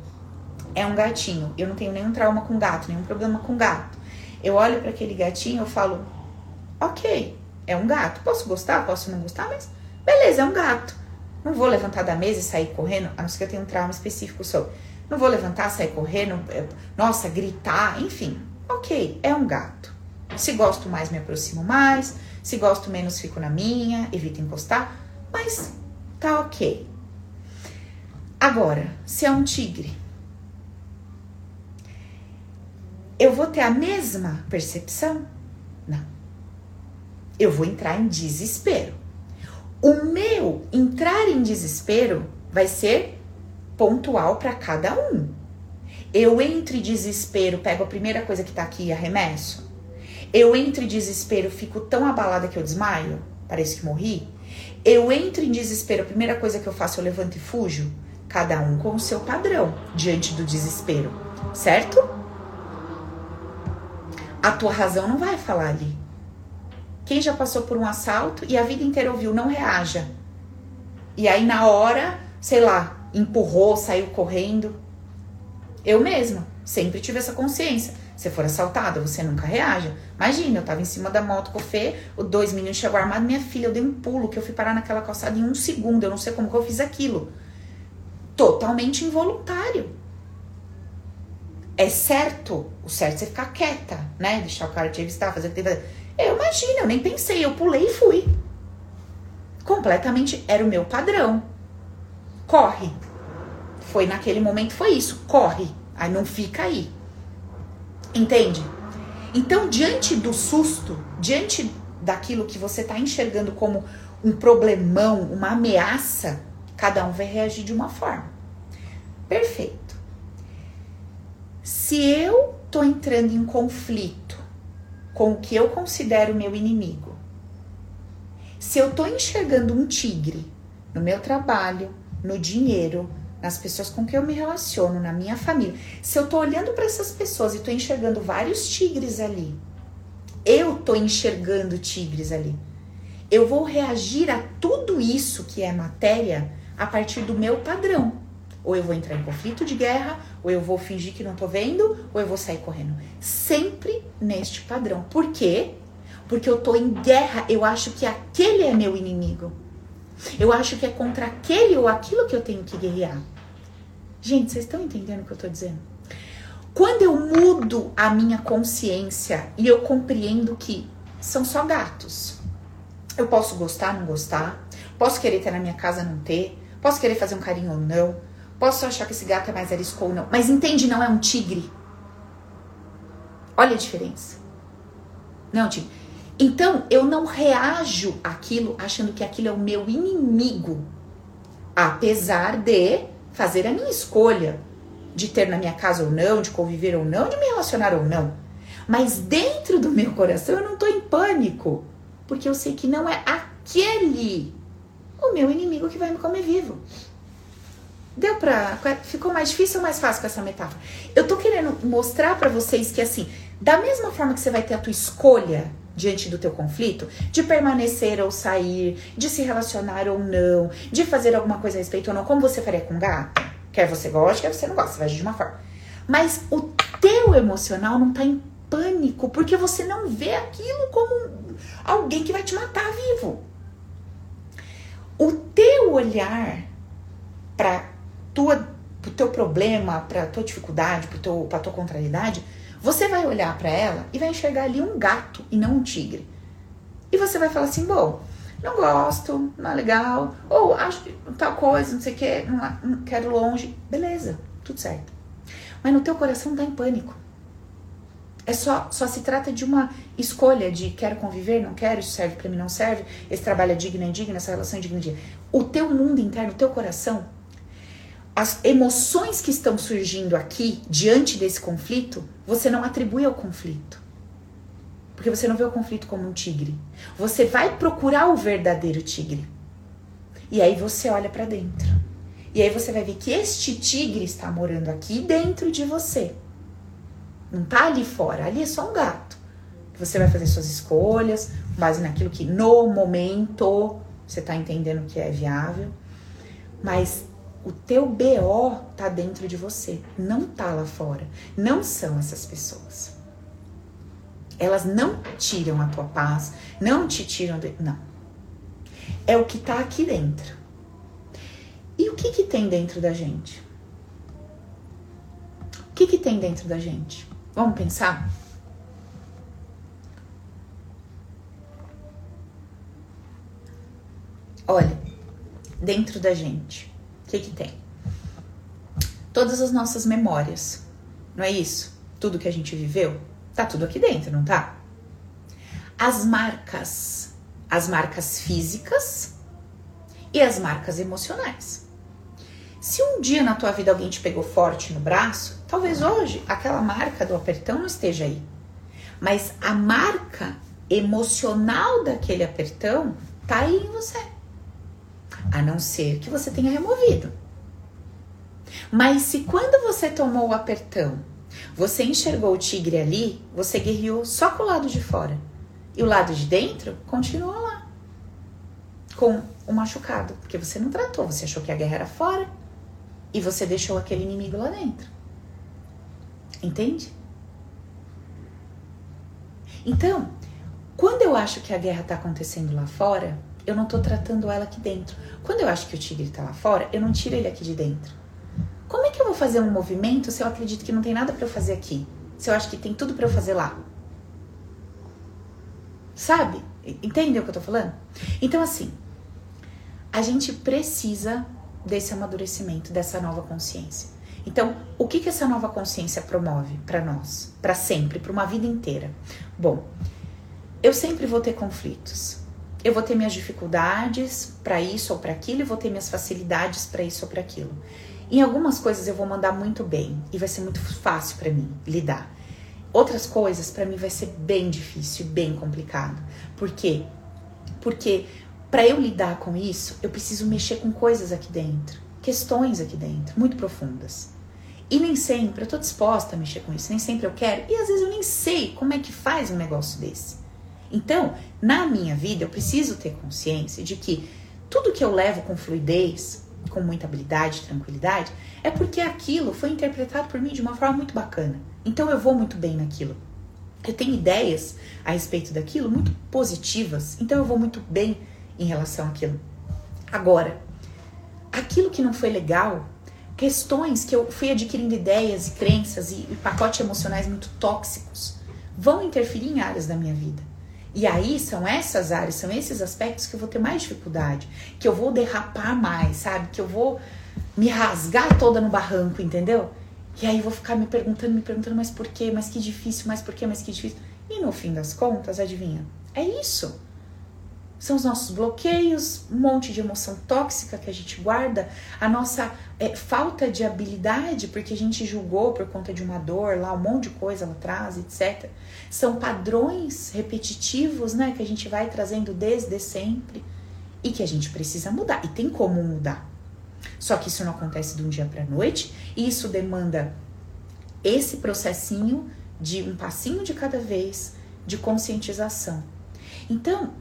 é um gatinho. Eu não tenho nenhum trauma com gato, nenhum problema com gato. Eu olho para aquele gatinho, eu falo, ok, é um gato. Posso gostar, posso não gostar, mas beleza, é um gato. Não vou levantar da mesa e sair correndo, a não ser que eu tenha um trauma específico sobre. Não vou levantar, sair correndo, é, nossa, gritar, enfim. Ok, é um gato. Se gosto mais, me aproximo mais. Se gosto menos, fico na minha, evito encostar. Mas tá ok. Agora, se é um tigre, eu vou ter a mesma percepção? Não. Eu vou entrar em desespero. O meu entrar em desespero vai ser pontual para cada um. Eu entro em desespero, pego a primeira coisa que tá aqui e arremesso. Eu entro em desespero, fico tão abalada que eu desmaio, parece que morri. Eu entro em desespero, a primeira coisa que eu faço, eu levanto e fujo. Cada um com o seu padrão diante do desespero, certo? a tua razão não vai falar ali. Quem já passou por um assalto e a vida inteira ouviu, não reaja. E aí na hora, sei lá, empurrou, saiu correndo. Eu mesma sempre tive essa consciência. Se for assaltada, você nunca reaja. Imagina, eu tava em cima da moto com o Fê, os dois meninos chegou armado, minha filha, eu dei um pulo que eu fui parar naquela calçada em um segundo. Eu não sei como que eu fiz aquilo. Totalmente involuntário é certo, o certo é você ficar quieta, né? Deixar o cara te revistar, fazer o que tem que fazer. Eu imagino, eu nem pensei, eu pulei e fui. Completamente era o meu padrão. Corre. Foi naquele momento, foi isso, corre. Aí não fica aí. Entende? Então, diante do susto, diante daquilo que você está enxergando como um problemão, uma ameaça, cada um vai reagir de uma forma. Perfeito. Se eu tô entrando em conflito com o que eu considero meu inimigo, se eu tô enxergando um tigre no meu trabalho, no dinheiro, nas pessoas com quem eu me relaciono, na minha família, se eu tô olhando para essas pessoas e tô enxergando vários tigres ali, eu tô enxergando tigres ali. Eu vou reagir a tudo isso que é matéria a partir do meu padrão. Ou eu vou entrar em conflito de guerra, ou eu vou fingir que não tô vendo, ou eu vou sair correndo. Sempre neste padrão. Por quê? Porque eu tô em guerra, eu acho que aquele é meu inimigo. Eu acho que é contra aquele ou aquilo que eu tenho que guerrear. Gente, vocês estão entendendo o que eu tô dizendo? Quando eu mudo a minha consciência e eu compreendo que são só gatos. Eu posso gostar, não gostar. Posso querer ter na minha casa, não ter. Posso querer fazer um carinho ou não. Posso achar que esse gato é mais arisco ou não, mas entende, não é um tigre. Olha a diferença. Não, é tigre. Então, eu não reajo aquilo achando que aquilo é o meu inimigo. Apesar de fazer a minha escolha de ter na minha casa ou não, de conviver ou não, de me relacionar ou não. Mas dentro do meu coração eu não tô em pânico, porque eu sei que não é aquele o meu inimigo que vai me comer vivo. Deu pra. Ficou mais difícil ou mais fácil com essa metáfora? Eu tô querendo mostrar para vocês que, assim, da mesma forma que você vai ter a tua escolha diante do teu conflito, de permanecer ou sair, de se relacionar ou não, de fazer alguma coisa a respeito ou não, como você faria com gato? Quer você goste, quer você não gosta, você vai agir de uma forma. Mas o teu emocional não tá em pânico, porque você não vê aquilo como alguém que vai te matar vivo. O teu olhar para tua pro teu problema, pra tua dificuldade, pro teu, pra tua contrariedade, você vai olhar para ela e vai enxergar ali um gato e não um tigre. E você vai falar assim, bom, não gosto, não é legal, ou acho tal coisa, não sei o que, não, não quero longe. Beleza, tudo certo. Mas no teu coração tá em pânico. É só, só se trata de uma escolha de quero conviver, não quero, isso serve para mim, não serve, esse trabalho é digno, é indigno, essa relação é digna, é O teu mundo interno, o teu coração, as emoções que estão surgindo aqui diante desse conflito, você não atribui ao conflito. Porque você não vê o conflito como um tigre. Você vai procurar o verdadeiro tigre. E aí você olha para dentro. E aí você vai ver que este tigre está morando aqui dentro de você. Não tá ali fora, ali é só um gato. Você vai fazer suas escolhas, base naquilo que no momento você tá entendendo que é viável. Mas o teu BO tá dentro de você, não tá lá fora. Não são essas pessoas. Elas não tiram a tua paz, não te tiram de... não. É o que tá aqui dentro. E o que que tem dentro da gente? O que que tem dentro da gente? Vamos pensar? Olha, dentro da gente o que, que tem? Todas as nossas memórias, não é isso? Tudo que a gente viveu, tá tudo aqui dentro, não tá? As marcas, as marcas físicas e as marcas emocionais. Se um dia na tua vida alguém te pegou forte no braço, talvez hoje aquela marca do apertão não esteja aí. Mas a marca emocional daquele apertão tá aí em você a não ser que você tenha removido. Mas se quando você tomou o apertão, você enxergou o tigre ali, você guerreou só com o lado de fora. E o lado de dentro continua lá. Com o machucado. Porque você não tratou, você achou que a guerra era fora. E você deixou aquele inimigo lá dentro. Entende? Então, quando eu acho que a guerra está acontecendo lá fora, eu não tô tratando ela aqui dentro. Quando eu acho que o tigre tá lá fora, eu não tiro ele aqui de dentro. Como é que eu vou fazer um movimento se eu acredito que não tem nada para eu fazer aqui? Se eu acho que tem tudo para eu fazer lá? Sabe? Entendeu o que eu tô falando? Então, assim, a gente precisa desse amadurecimento, dessa nova consciência. Então, o que que essa nova consciência promove para nós, para sempre, para uma vida inteira? Bom, eu sempre vou ter conflitos eu vou ter minhas dificuldades para isso ou para aquilo e vou ter minhas facilidades para isso ou para aquilo. Em algumas coisas eu vou mandar muito bem e vai ser muito fácil para mim lidar. Outras coisas para mim vai ser bem difícil bem complicado. Por quê? Porque para eu lidar com isso, eu preciso mexer com coisas aqui dentro, questões aqui dentro, muito profundas. E nem sempre eu tô disposta a mexer com isso, nem sempre eu quero, e às vezes eu nem sei como é que faz um negócio desse. Então, na minha vida, eu preciso ter consciência de que tudo que eu levo com fluidez, com muita habilidade, tranquilidade, é porque aquilo foi interpretado por mim de uma forma muito bacana. Então, eu vou muito bem naquilo. Eu tenho ideias a respeito daquilo muito positivas, então eu vou muito bem em relação àquilo. Agora, aquilo que não foi legal, questões que eu fui adquirindo ideias e crenças e, e pacotes emocionais muito tóxicos, vão interferir em áreas da minha vida. E aí são essas áreas, são esses aspectos que eu vou ter mais dificuldade, que eu vou derrapar mais, sabe? Que eu vou me rasgar toda no barranco, entendeu? E aí vou ficar me perguntando, me perguntando, mas por quê? Mas que difícil, mas por quê? Mas que difícil. E no fim das contas, adivinha? É isso. São os nossos bloqueios, um monte de emoção tóxica que a gente guarda, a nossa é, falta de habilidade, porque a gente julgou por conta de uma dor lá, um monte de coisa lá atrás, etc. São padrões repetitivos, né, que a gente vai trazendo desde sempre e que a gente precisa mudar. E tem como mudar. Só que isso não acontece de um dia para noite, e isso demanda esse processinho de um passinho de cada vez, de conscientização. Então,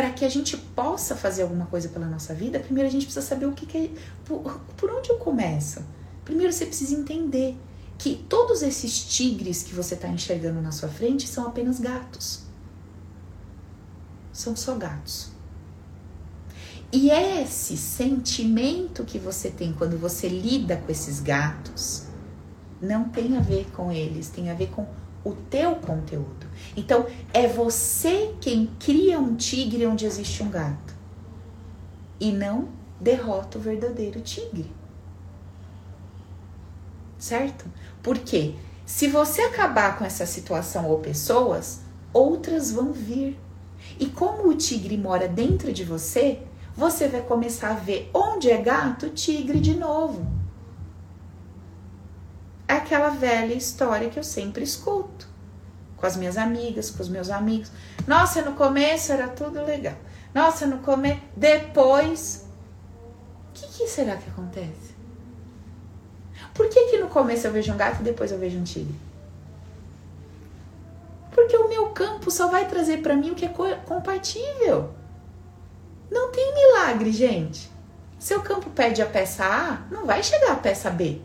para que a gente possa fazer alguma coisa pela nossa vida, primeiro a gente precisa saber o que, que é. Por, por onde eu começo? Primeiro você precisa entender que todos esses tigres que você está enxergando na sua frente são apenas gatos. São só gatos. E esse sentimento que você tem quando você lida com esses gatos não tem a ver com eles, tem a ver com o teu conteúdo. Então, é você quem cria um tigre onde existe um gato. E não derrota o verdadeiro tigre. Certo? Porque se você acabar com essa situação ou pessoas, outras vão vir. E como o tigre mora dentro de você, você vai começar a ver onde é gato, tigre de novo. É aquela velha história que eu sempre escuto com as minhas amigas, com os meus amigos. Nossa, no começo era tudo legal. Nossa, no começo. Depois. O que, que, será que acontece? Por que, que no começo eu vejo um gato e depois eu vejo um tigre? Porque o meu campo só vai trazer para mim o que é compatível. Não tem milagre, gente. Seu campo pede a peça A, não vai chegar a peça B.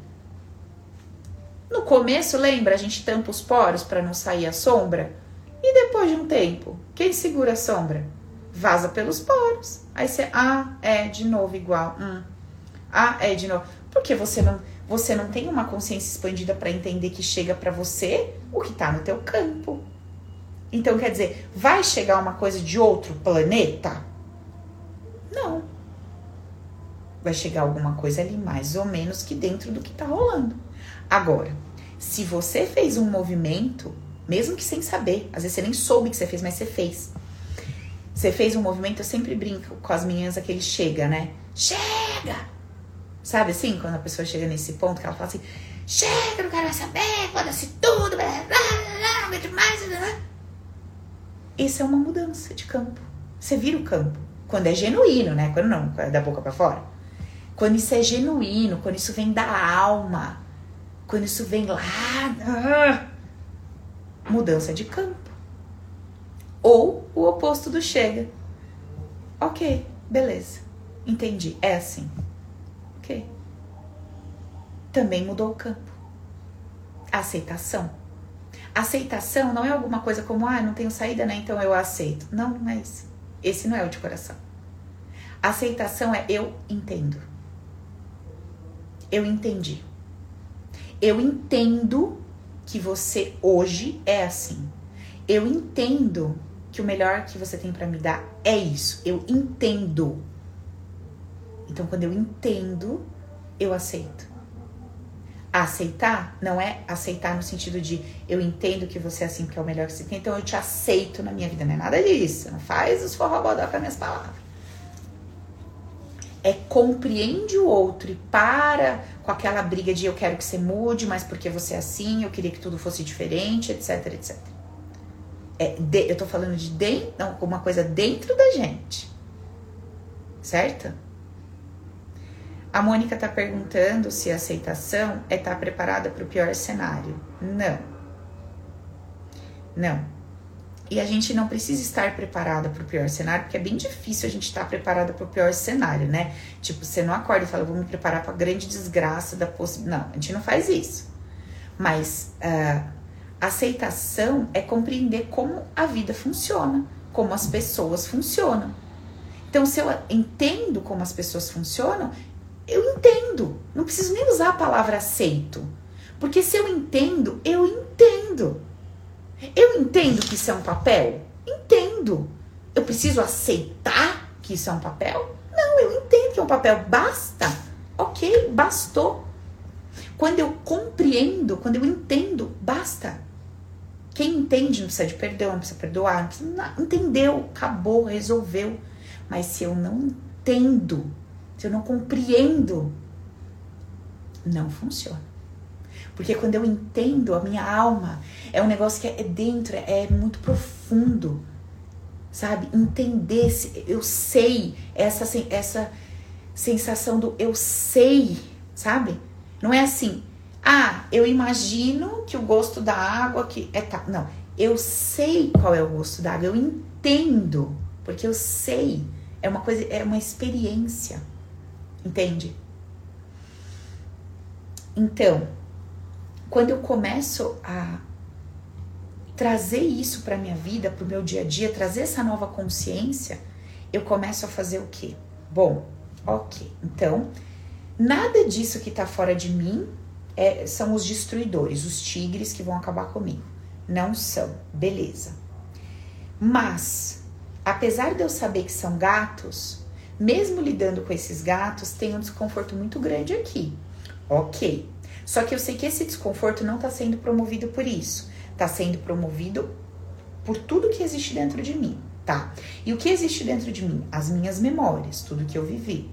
No começo, lembra, a gente tampa os poros para não sair a sombra? E depois de um tempo, quem segura a sombra? Vaza pelos poros. Aí você, ah, é de novo igual. Hum. Ah, é de novo. Porque você não, você não tem uma consciência expandida para entender que chega para você o que está no teu campo. Então, quer dizer, vai chegar uma coisa de outro planeta? Não. Vai chegar alguma coisa ali mais ou menos que dentro do que está rolando. Agora, se você fez um movimento, mesmo que sem saber, às vezes você nem soube que você fez, mas você fez. Você fez um movimento, eu sempre brinco com as meninas aquele chega, né? Chega! Sabe assim, quando a pessoa chega nesse ponto que ela fala assim: chega, não quero mais saber, foda-se tudo, blá, blá, blá, não aguento mais. Blá, blá. Isso é uma mudança de campo. Você vira o campo. Quando é genuíno, né? Quando não, é da boca para fora. Quando isso é genuíno, quando isso vem da alma, quando isso vem lá, ah, mudança de campo. Ou o oposto do chega. Ok, beleza. Entendi. É assim. Ok. Também mudou o campo. Aceitação. Aceitação não é alguma coisa como, ah, não tenho saída, né? Então eu aceito. Não, não é isso. Esse não é o de coração. Aceitação é eu entendo. Eu entendi. Eu entendo que você hoje é assim. Eu entendo que o melhor que você tem para me dar é isso. Eu entendo. Então, quando eu entendo, eu aceito. Aceitar não é aceitar no sentido de eu entendo que você é assim porque é o melhor que você tem, então eu te aceito na minha vida. Não é nada disso. Não faz os forrobodó com as minhas palavras é compreende o outro e para com aquela briga de eu quero que você mude, mas porque você é assim, eu queria que tudo fosse diferente, etc, etc. É, de, eu tô falando de dentro, não, uma coisa dentro da gente. Certo? A Mônica tá perguntando se a aceitação é estar tá preparada para o pior cenário. Não. Não. E a gente não precisa estar preparada para o pior cenário, porque é bem difícil a gente estar preparada para o pior cenário, né? Tipo, você não acorda e fala, vou me preparar para a grande desgraça da possibilidade. Não, a gente não faz isso. Mas uh, aceitação é compreender como a vida funciona, como as pessoas funcionam. Então, se eu entendo como as pessoas funcionam, eu entendo. Não preciso nem usar a palavra aceito. Porque se eu entendo, eu entendo. Eu entendo que isso é um papel? Entendo. Eu preciso aceitar que isso é um papel? Não, eu entendo que é um papel. Basta. Ok, bastou. Quando eu compreendo, quando eu entendo, basta. Quem entende não precisa de perdão, não precisa perdoar, não precisa, não, entendeu, acabou, resolveu. Mas se eu não entendo, se eu não compreendo, não funciona. Porque quando eu entendo a minha alma, é um negócio que é dentro, é muito profundo. Sabe? Entender, eu sei, essa, essa sensação do eu sei, sabe? Não é assim, ah, eu imagino que o gosto da água que é tá. Não, Eu sei qual é o gosto da água, eu entendo, porque eu sei. É uma coisa, é uma experiência. Entende? Então, quando eu começo a trazer isso para minha vida, para o meu dia a dia, trazer essa nova consciência, eu começo a fazer o quê? Bom, ok. Então, nada disso que está fora de mim é, são os destruidores, os tigres que vão acabar comigo. Não são, beleza. Mas, apesar de eu saber que são gatos, mesmo lidando com esses gatos, tem um desconforto muito grande aqui. Ok. Só que eu sei que esse desconforto não está sendo promovido por isso. Está sendo promovido por tudo que existe dentro de mim, tá? E o que existe dentro de mim? As minhas memórias, tudo que eu vivi.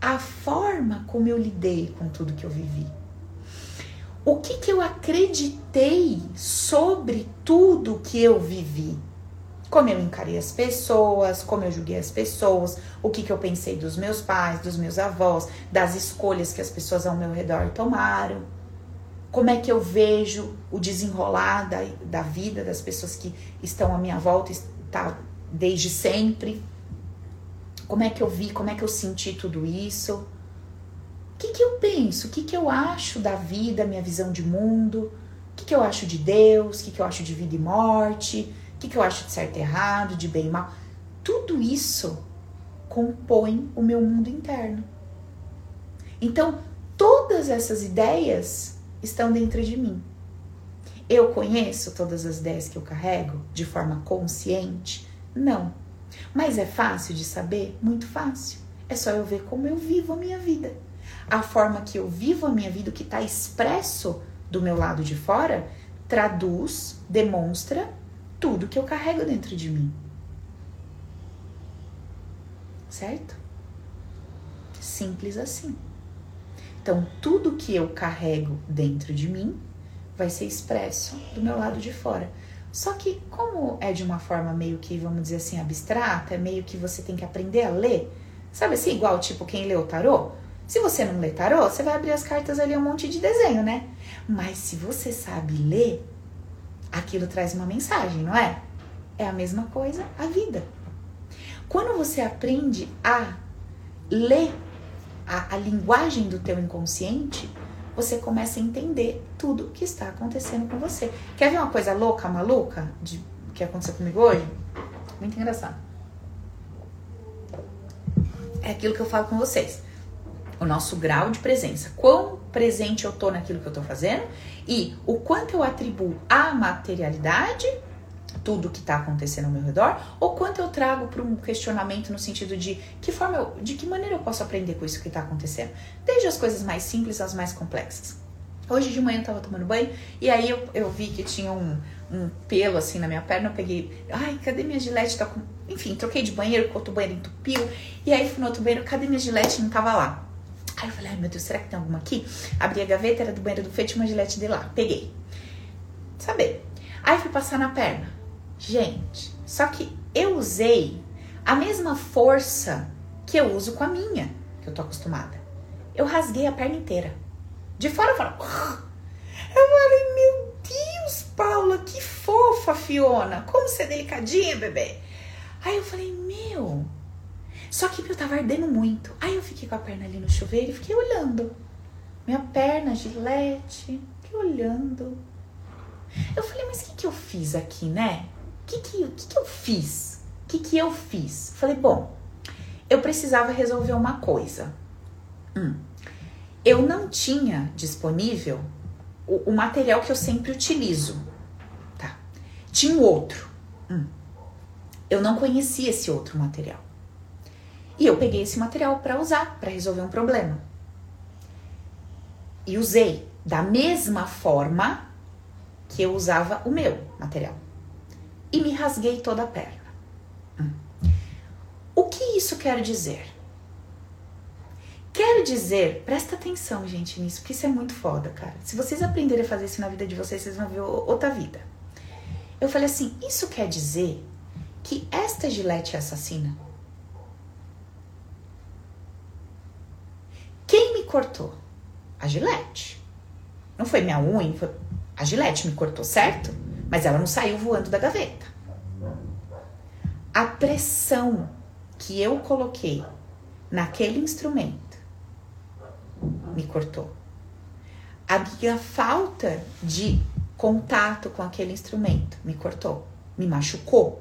A forma como eu lidei com tudo que eu vivi. O que, que eu acreditei sobre tudo que eu vivi como eu encarei as pessoas, como eu julguei as pessoas, o que, que eu pensei dos meus pais, dos meus avós, das escolhas que as pessoas ao meu redor tomaram, como é que eu vejo o desenrolar da, da vida das pessoas que estão à minha volta tá, desde sempre, como é que eu vi, como é que eu senti tudo isso, o que, que eu penso, o que, que eu acho da vida, minha visão de mundo, o que, que eu acho de Deus, o que, que eu acho de vida e morte que, que eu acho de certo e errado, de bem e mal. Tudo isso compõe o meu mundo interno. Então, todas essas ideias estão dentro de mim. Eu conheço todas as ideias que eu carrego de forma consciente? Não. Mas é fácil de saber? Muito fácil. É só eu ver como eu vivo a minha vida. A forma que eu vivo a minha vida, o que está expresso do meu lado de fora, traduz, demonstra tudo que eu carrego dentro de mim. Certo? Simples assim. Então, tudo que eu carrego dentro de mim vai ser expresso do meu lado de fora. Só que, como é de uma forma meio que, vamos dizer assim, abstrata, é meio que você tem que aprender a ler, sabe assim, igual tipo quem lê o tarô? Se você não lê tarô, você vai abrir as cartas ali um monte de desenho, né? Mas se você sabe ler, aquilo traz uma mensagem, não é? É a mesma coisa a vida. Quando você aprende a ler a, a linguagem do teu inconsciente, você começa a entender tudo que está acontecendo com você. Quer ver uma coisa louca, maluca, de, que aconteceu comigo hoje? Muito engraçado. É aquilo que eu falo com vocês. O nosso grau de presença. Quão presente eu tô naquilo que eu tô fazendo e o quanto eu atribuo à materialidade tudo que está acontecendo ao meu redor, ou quanto eu trago para um questionamento no sentido de que forma eu, de que maneira eu posso aprender com isso que está acontecendo, desde as coisas mais simples às mais complexas. Hoje de manhã eu tava tomando banho e aí eu, eu vi que tinha um, um pelo assim na minha perna. Eu peguei, ai, cadê minha gilete? Tá com... Enfim, troquei de banheiro, o outro banheiro entupiu. E aí fui no outro banheiro, cadê minha gilete? Não tava lá. Aí eu falei, ai meu Deus, será que tem alguma aqui? Abri a gaveta, era do banheiro do Fê, tinha uma gilete de lá. Peguei. Saber. Aí fui passar na perna. Gente, só que eu usei a mesma força que eu uso com a minha, que eu tô acostumada. Eu rasguei a perna inteira. De fora eu falo. Eu falei, meu Deus, Paula, que fofa, Fiona. Como você é delicadinha, bebê. Aí eu falei, meu, só que eu tava ardendo muito. Aí eu fiquei com a perna ali no chuveiro e fiquei olhando. Minha perna, gilete, fiquei olhando. Eu falei, mas o que, que eu fiz aqui, né? O que, que, que, que eu fiz? O que, que eu fiz? Falei, bom, eu precisava resolver uma coisa. Hum. Eu não tinha disponível o, o, material que eu sempre utilizo. Tá? Tinha outro. Hum. Eu não conhecia esse outro material. E eu peguei esse material para usar, para resolver um problema. E usei da mesma forma que eu usava o meu material. E me rasguei toda a perna. Hum. O que isso quer dizer? Quer dizer, presta atenção, gente, nisso, porque isso é muito foda, cara. Se vocês aprenderem a fazer isso na vida de vocês, vocês vão ver outra vida. Eu falei assim: isso quer dizer que esta gilete assassina? Quem me cortou? A Gillette. Não foi minha unha, foi a Gillette me cortou, certo? Mas ela não saiu voando da gaveta. A pressão que eu coloquei naquele instrumento me cortou. A minha falta de contato com aquele instrumento me cortou, me machucou.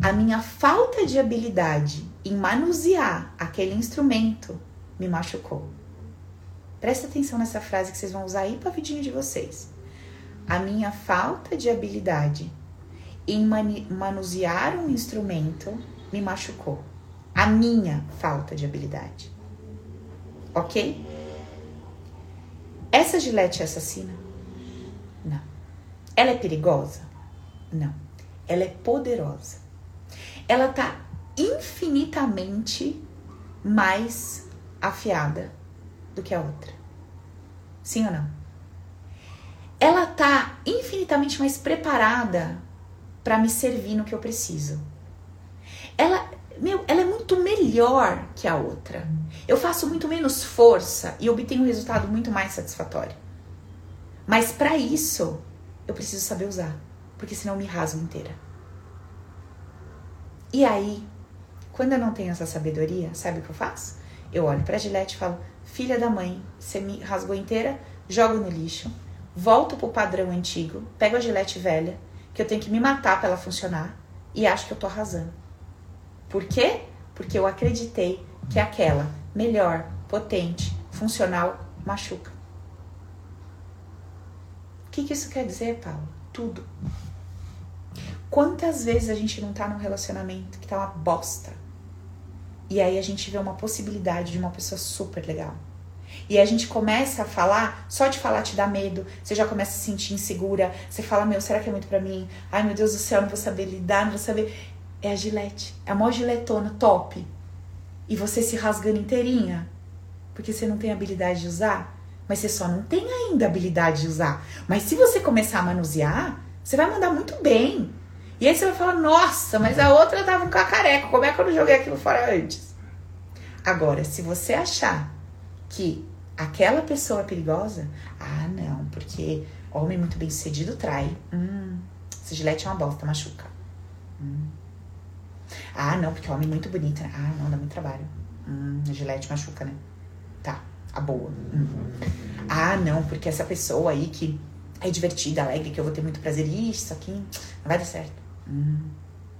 A minha falta de habilidade em manusear aquele instrumento me machucou. Presta atenção nessa frase que vocês vão usar aí para a vidinha de vocês. A minha falta de habilidade em manusear um instrumento me machucou. A minha falta de habilidade. Ok? Essa gilete é assassina? Não. Ela é perigosa? Não. Ela é poderosa. Ela tá infinitamente mais afiada do que a outra. Sim ou não? Ela tá infinitamente mais preparada para me servir no que eu preciso. Ela, meu, ela é muito melhor que a outra. Eu faço muito menos força e obtenho um resultado muito mais satisfatório. Mas para isso, eu preciso saber usar, porque senão eu me rasgo inteira. E aí, quando eu não tenho essa sabedoria, sabe o que eu faço? Eu olho para a Gillette e falo: filha da mãe, você me rasgou inteira, jogo no lixo, volto pro padrão antigo, pego a gilete velha, que eu tenho que me matar para ela funcionar, e acho que eu tô arrasando. Por quê? Porque eu acreditei que aquela melhor, potente, funcional, machuca. O que, que isso quer dizer, Paulo? Tudo. Quantas vezes a gente não tá num relacionamento que tá uma bosta? E aí a gente vê uma possibilidade de uma pessoa super legal. E a gente começa a falar, só de falar te dá medo, você já começa a se sentir insegura, você fala, meu, será que é muito para mim? Ai, meu Deus do céu, não vou saber lidar, não vou saber. É a gilete, é a maior giletona top. E você se rasgando inteirinha, porque você não tem habilidade de usar, mas você só não tem ainda habilidade de usar. Mas se você começar a manusear, você vai mandar muito bem. E aí você vai falar, nossa, mas a outra tava um cacareco, como é que eu não joguei aquilo fora antes? Agora, se você achar que aquela pessoa é perigosa, ah, não, porque homem muito bem sucedido trai. Hum, esse gilete é uma bosta, machuca. Hum. Ah, não, porque homem muito bonito, né? Ah, não, dá muito trabalho. Hum, gilete machuca, né? Tá, a boa. Hum. Ah, não, porque essa pessoa aí que é divertida, alegre, que eu vou ter muito prazer. Isso aqui não vai dar certo. Hum,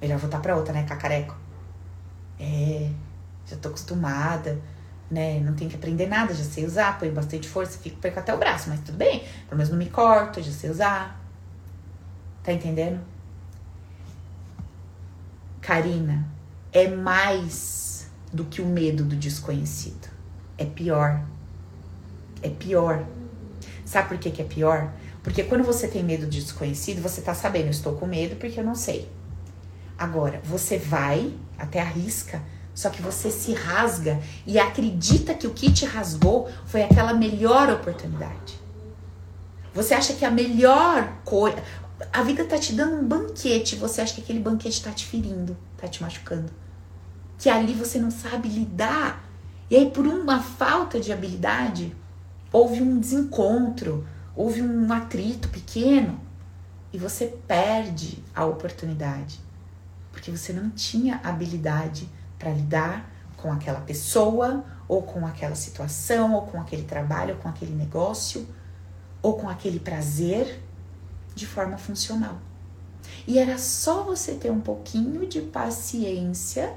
melhor voltar pra outra, né? Cacareco. É, já tô acostumada, né? Não tenho que aprender nada, já sei usar, põe bastante força, fico perco até o braço, mas tudo bem. Pelo menos não me corto, já sei usar. Tá entendendo? Karina, é mais do que o medo do desconhecido. É pior. É pior. Sabe por que, que é pior? Porque quando você tem medo de desconhecido, você tá sabendo, eu estou com medo porque eu não sei. Agora, você vai, até arrisca, só que você se rasga e acredita que o que te rasgou foi aquela melhor oportunidade. Você acha que a melhor coisa. A vida tá te dando um banquete, você acha que aquele banquete tá te ferindo, tá te machucando. Que ali você não sabe lidar. E aí, por uma falta de habilidade, houve um desencontro, houve um atrito pequeno e você perde a oportunidade porque você não tinha habilidade para lidar com aquela pessoa, ou com aquela situação, ou com aquele trabalho, ou com aquele negócio, ou com aquele prazer de forma funcional. E era só você ter um pouquinho de paciência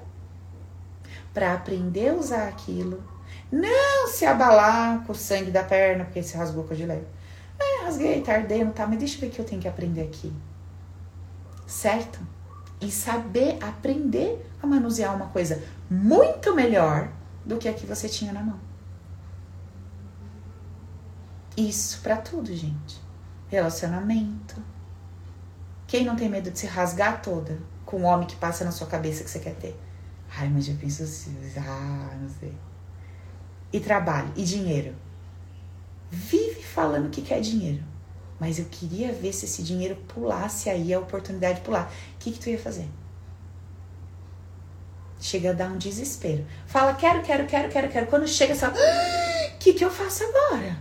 para aprender a usar aquilo, não se abalar com o sangue da perna porque se rasgou com a gilete. Rasguei, tá ardendo, tá, mas deixa eu ver o que eu tenho que aprender aqui. Certo? E saber aprender a manusear uma coisa muito melhor do que a que você tinha na mão. Isso para tudo, gente. Relacionamento. Quem não tem medo de se rasgar toda com o homem que passa na sua cabeça que você quer ter? Ai, mas eu penso assim, ah, não sei. E trabalho, e dinheiro vive falando que quer dinheiro. Mas eu queria ver se esse dinheiro pulasse aí a oportunidade de pular. O que, que tu ia fazer? Chega a dar um desespero. Fala, quero, quero, quero, quero, quero. Quando chega, você fala, o ah, que, que eu faço agora?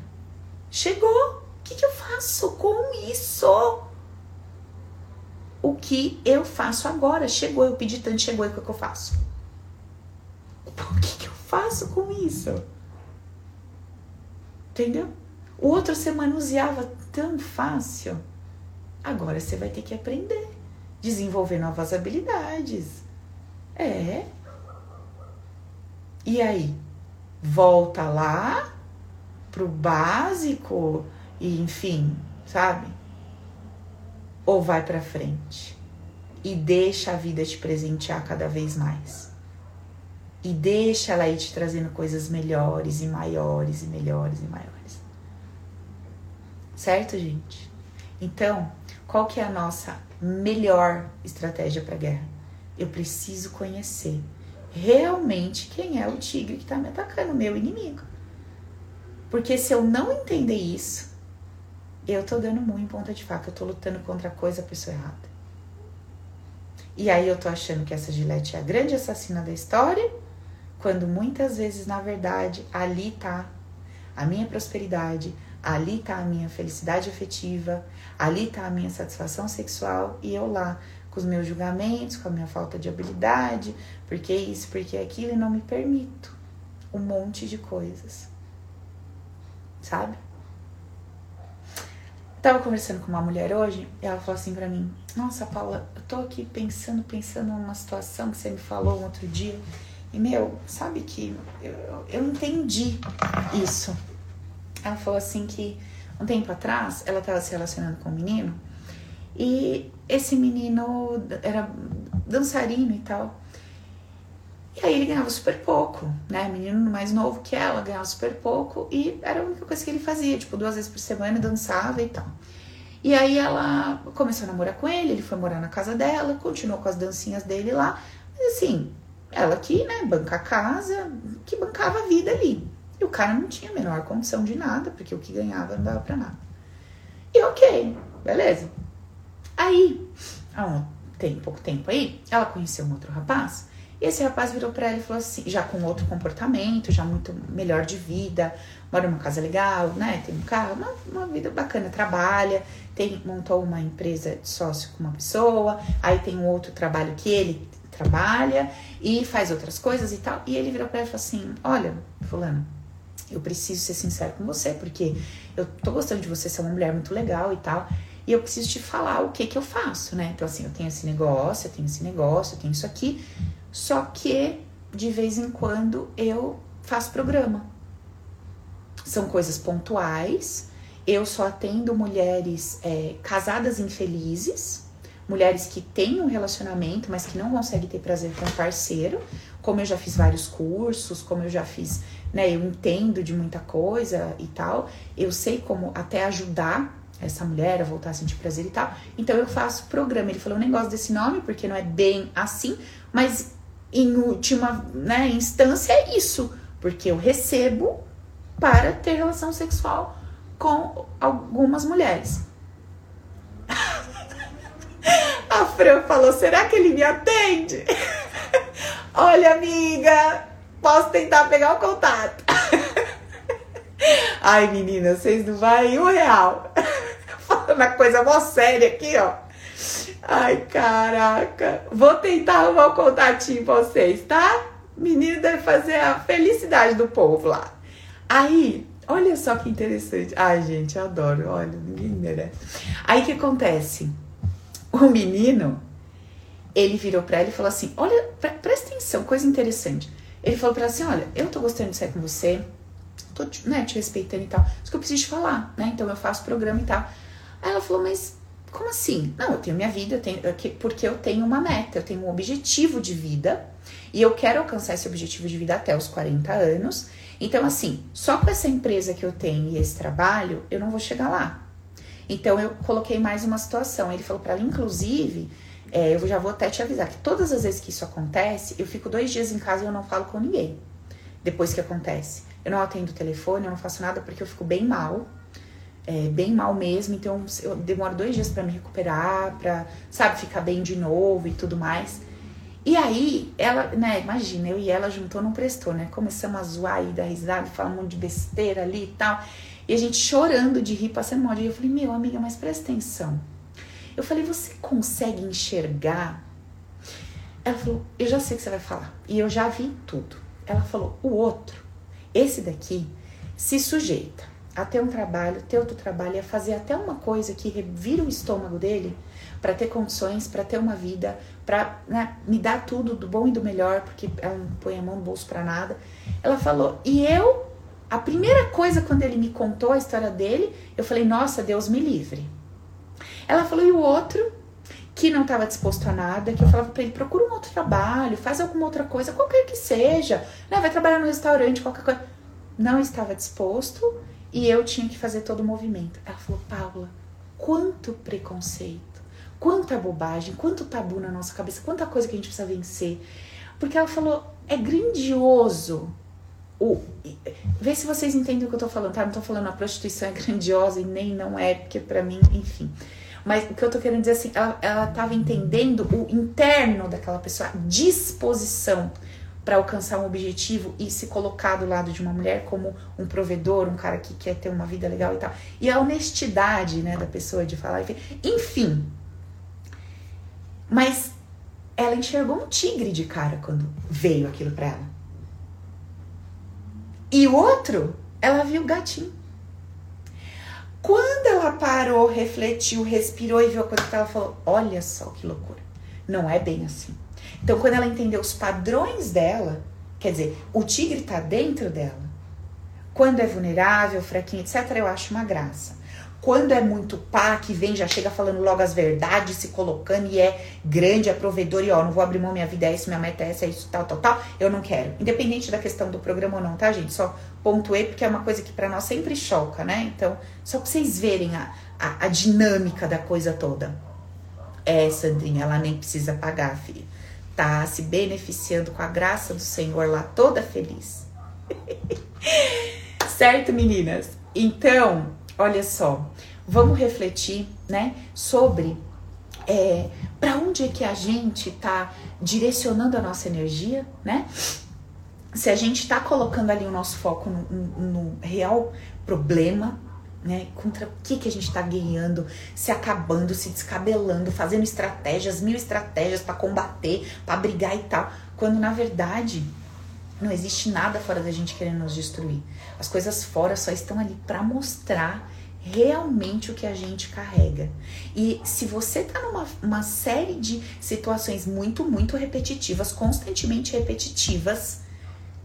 Chegou. O que, que eu faço com isso? que eu faço agora. Chegou, eu pedi tanto, chegou, e o que eu faço? O que, que eu faço com isso? Entendeu? O outro você manuseava tão fácil. Agora você vai ter que aprender, desenvolver novas habilidades. É. E aí? Volta lá pro básico e enfim, sabe? Ou vai para frente e deixa a vida te presentear cada vez mais. E deixa ela ir te trazendo coisas melhores e maiores e melhores e maiores. Certo, gente? Então, qual que é a nossa melhor estratégia para guerra? Eu preciso conhecer realmente quem é o tigre que está me atacando, meu inimigo. Porque se eu não entender isso, eu tô dando muito em ponta de faca, eu tô lutando contra a coisa, a pessoa errada. E aí eu tô achando que essa Gillette é a grande assassina da história, quando muitas vezes, na verdade, ali tá a minha prosperidade, ali tá a minha felicidade afetiva, ali tá a minha satisfação sexual e eu lá com os meus julgamentos, com a minha falta de habilidade, porque isso, porque aquilo, e não me permito um monte de coisas sabe? Tava conversando com uma mulher hoje e ela falou assim para mim: Nossa, Paula, eu tô aqui pensando, pensando numa situação que você me falou um outro dia. E, meu, sabe que eu, eu entendi isso. Ela falou assim que um tempo atrás ela tava se relacionando com um menino e esse menino era dançarino e tal. E aí ele ganhava super pouco, né? Menino mais novo que ela ganhava super pouco e era a única coisa que ele fazia, tipo, duas vezes por semana dançava e tal. E aí ela começou a namorar com ele, ele foi morar na casa dela, continuou com as dancinhas dele lá, mas assim, ela que, né, banca a casa, que bancava a vida ali. E o cara não tinha a menor condição de nada, porque o que ganhava não dava pra nada. E ok, beleza. Aí, há um pouco tempo aí, ela conheceu um outro rapaz e esse rapaz virou para ela e falou assim, já com outro comportamento, já muito melhor de vida, mora numa casa legal, né? Tem um carro, uma, uma vida bacana, trabalha, tem, montou uma empresa de sócio com uma pessoa, aí tem um outro trabalho que ele trabalha e faz outras coisas e tal. E ele virou para ela e falou assim: Olha, Fulano, eu preciso ser sincero com você, porque eu tô gostando de você, ser uma mulher muito legal e tal. E eu preciso te falar o que que eu faço, né? Então, assim, eu tenho esse negócio, eu tenho esse negócio, eu tenho isso aqui. Só que de vez em quando eu faço programa. São coisas pontuais. Eu só atendo mulheres é, casadas infelizes, mulheres que têm um relacionamento, mas que não conseguem ter prazer com o parceiro. Como eu já fiz vários cursos, como eu já fiz, né? Eu entendo de muita coisa e tal. Eu sei como até ajudar essa mulher a voltar a sentir prazer e tal. Então eu faço programa. Ele falou: eu nem gosto desse nome porque não é bem assim, mas em última né, instância é isso, porque eu recebo para ter relação sexual com algumas mulheres. A Fran falou: será que ele me atende? Olha, amiga, posso tentar pegar o contato. Ai, menina, vocês não vai um real. Falando a coisa mó séria aqui, ó. Ai, caraca. Vou tentar arrumar o contatinho pra vocês, tá? Menino deve fazer a felicidade do povo lá. Aí, olha só que interessante. Ai, gente, adoro. Olha, ninguém merece. Aí, o que acontece? O menino, ele virou pra ela e falou assim: Olha, pre presta atenção, coisa interessante. Ele falou pra ela assim: Olha, eu tô gostando de sair com você, tô né, te respeitando e tal. Isso que eu preciso te falar, né? Então eu faço programa e tal. Aí ela falou: Mas como assim? Não, eu tenho minha vida, eu tenho, porque eu tenho uma meta, eu tenho um objetivo de vida e eu quero alcançar esse objetivo de vida até os 40 anos. Então, assim, só com essa empresa que eu tenho e esse trabalho, eu não vou chegar lá. Então, eu coloquei mais uma situação. Ele falou para ela, inclusive, é, eu já vou até te avisar que todas as vezes que isso acontece, eu fico dois dias em casa e eu não falo com ninguém. Depois que acontece, eu não atendo o telefone, eu não faço nada porque eu fico bem mal é, bem mal mesmo, então eu demoro dois dias para me recuperar, pra, sabe, ficar bem de novo e tudo mais. E aí, ela, né, imagina, eu e ela juntou, não prestou, né? Começamos a zoar e dar risada, falar um monte de besteira ali e tal. E a gente chorando de rir, passando mal rir. Eu falei, meu amiga, mas presta atenção. Eu falei, você consegue enxergar? Ela falou, eu já sei o que você vai falar. E eu já vi tudo. Ela falou, o outro, esse daqui, se sujeita a ter um trabalho, ter outro trabalho, a fazer até uma coisa que revira o estômago dele para ter condições, para ter uma vida, para né, me dar tudo do bom e do melhor, porque ela não põe a mão no bolso para nada. Ela falou, e eu, a primeira coisa quando ele me contou a história dele, eu falei, nossa, Deus me livre. Ela falou, e o outro, que não estava disposto a nada, que eu falava para ele, procura um outro trabalho, faz alguma outra coisa, qualquer que seja, né, vai trabalhar no restaurante, qualquer coisa. Não estava disposto e eu tinha que fazer todo o movimento. Ela falou, Paula, quanto preconceito Quanta bobagem, quanto tabu na nossa cabeça, quanta coisa que a gente precisa vencer. Porque ela falou, é grandioso. O, vê se vocês entendem o que eu tô falando, tá? Não tô falando a prostituição é grandiosa e nem não é, porque para mim, enfim. Mas o que eu tô querendo dizer assim, ela, ela tava entendendo o interno daquela pessoa, a disposição para alcançar um objetivo e se colocar do lado de uma mulher como um provedor, um cara que quer ter uma vida legal e tal. E a honestidade, né, da pessoa de falar, enfim. enfim mas ela enxergou um tigre de cara quando veio aquilo para ela. E o outro, ela viu o gatinho. Quando ela parou, refletiu, respirou e viu a coisa que ela falou: Olha só que loucura. Não é bem assim. Então, quando ela entendeu os padrões dela, quer dizer, o tigre tá dentro dela. Quando é vulnerável, fraquinho, etc., eu acho uma graça. Quando é muito pá, que vem, já chega falando logo as verdades, se colocando e é grande, é provedor e ó, não vou abrir mão, minha vida é isso, minha meta é essa, é isso, tal, tal, tal, eu não quero. Independente da questão do programa ou não, tá, gente? Só pontuei porque é uma coisa que para nós sempre choca, né? Então, só pra vocês verem a, a, a dinâmica da coisa toda. É, Sandrinha, ela nem precisa pagar, filha. Tá se beneficiando com a graça do Senhor lá, toda feliz. certo, meninas? Então, olha só, vamos refletir, né, sobre é, para onde é que a gente está direcionando a nossa energia, né? Se a gente está colocando ali o nosso foco no, no, real problema, né? Contra o que, que a gente está ganhando, se acabando, se descabelando, fazendo estratégias, mil estratégias para combater, para brigar e tal, quando na verdade não existe nada fora da gente querendo nos destruir. As coisas fora só estão ali para mostrar realmente o que a gente carrega. E se você tá numa uma série de situações muito, muito repetitivas, constantemente repetitivas,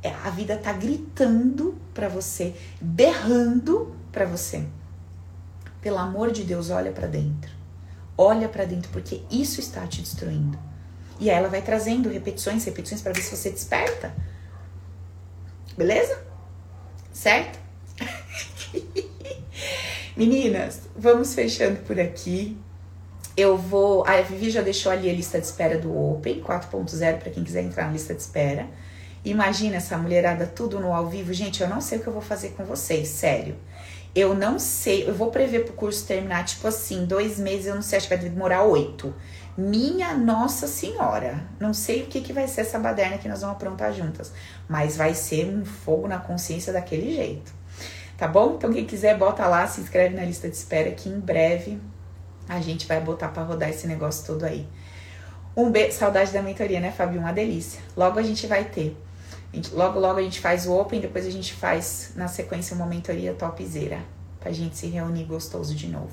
é, a vida tá gritando para você, berrando para você. Pelo amor de Deus, olha para dentro. Olha para dentro porque isso está te destruindo. E aí ela vai trazendo repetições, repetições para ver se você desperta. Beleza? Certo? Meninas, vamos fechando por aqui. Eu vou. A Vivi já deixou ali a lista de espera do Open 4.0 para quem quiser entrar na lista de espera. Imagina essa mulherada tudo no ao vivo. Gente, eu não sei o que eu vou fazer com vocês, sério. Eu não sei, eu vou prever pro curso terminar, tipo assim, dois meses, eu não sei, acho que vai demorar oito. Minha Nossa Senhora, não sei o que, que vai ser essa baderna que nós vamos aprontar juntas, mas vai ser um fogo na consciência daquele jeito tá bom? Então quem quiser bota lá, se inscreve na lista de espera que em breve a gente vai botar para rodar esse negócio todo aí. Um beijo, saudade da mentoria, né, Fabio? Uma delícia. Logo a gente vai ter. Gente, logo, logo a gente faz o Open, depois a gente faz na sequência uma mentoria topzera. Pra gente se reunir gostoso de novo.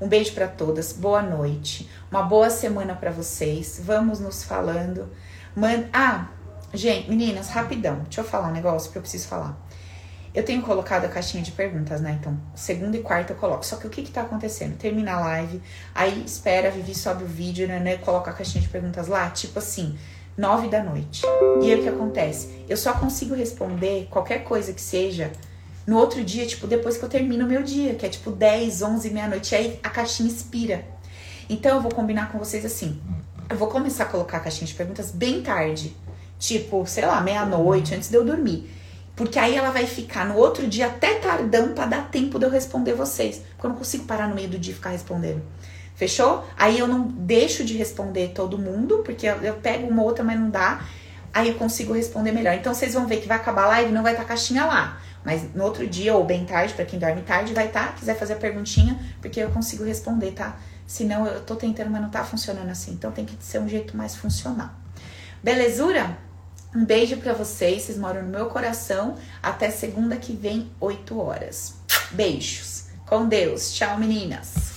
Um beijo para todas, boa noite, uma boa semana para vocês. Vamos nos falando. Man... Ah, gente, meninas, rapidão, deixa eu falar um negócio que eu preciso falar. Eu tenho colocado a caixinha de perguntas, né? Então, segunda e quarta eu coloco. Só que o que que tá acontecendo? Termina a live, aí espera, a Vivi sobe o vídeo, né, né? Coloca a caixinha de perguntas lá, tipo assim, nove da noite. E aí o que acontece? Eu só consigo responder qualquer coisa que seja no outro dia, tipo, depois que eu termino o meu dia, que é tipo 10, 11, meia-noite. Aí a caixinha expira. Então eu vou combinar com vocês assim. Eu vou começar a colocar a caixinha de perguntas bem tarde. Tipo, sei lá, meia-noite, antes de eu dormir. Porque aí ela vai ficar no outro dia até tardão para dar tempo de eu responder vocês. Porque eu não consigo parar no meio do dia e ficar respondendo. Fechou? Aí eu não deixo de responder todo mundo, porque eu, eu pego uma outra, mas não dá. Aí eu consigo responder melhor. Então vocês vão ver que vai acabar a live, não vai estar tá caixinha lá. Mas no outro dia, ou bem tarde, para quem dorme tarde, vai estar. Tá, quiser fazer a perguntinha, porque eu consigo responder, tá? Senão eu tô tentando, mas não tá funcionando assim. Então tem que ser um jeito mais funcional. Belezura? Um beijo para vocês, vocês moram no meu coração. Até segunda que vem, 8 horas. Beijos. Com Deus. Tchau, meninas.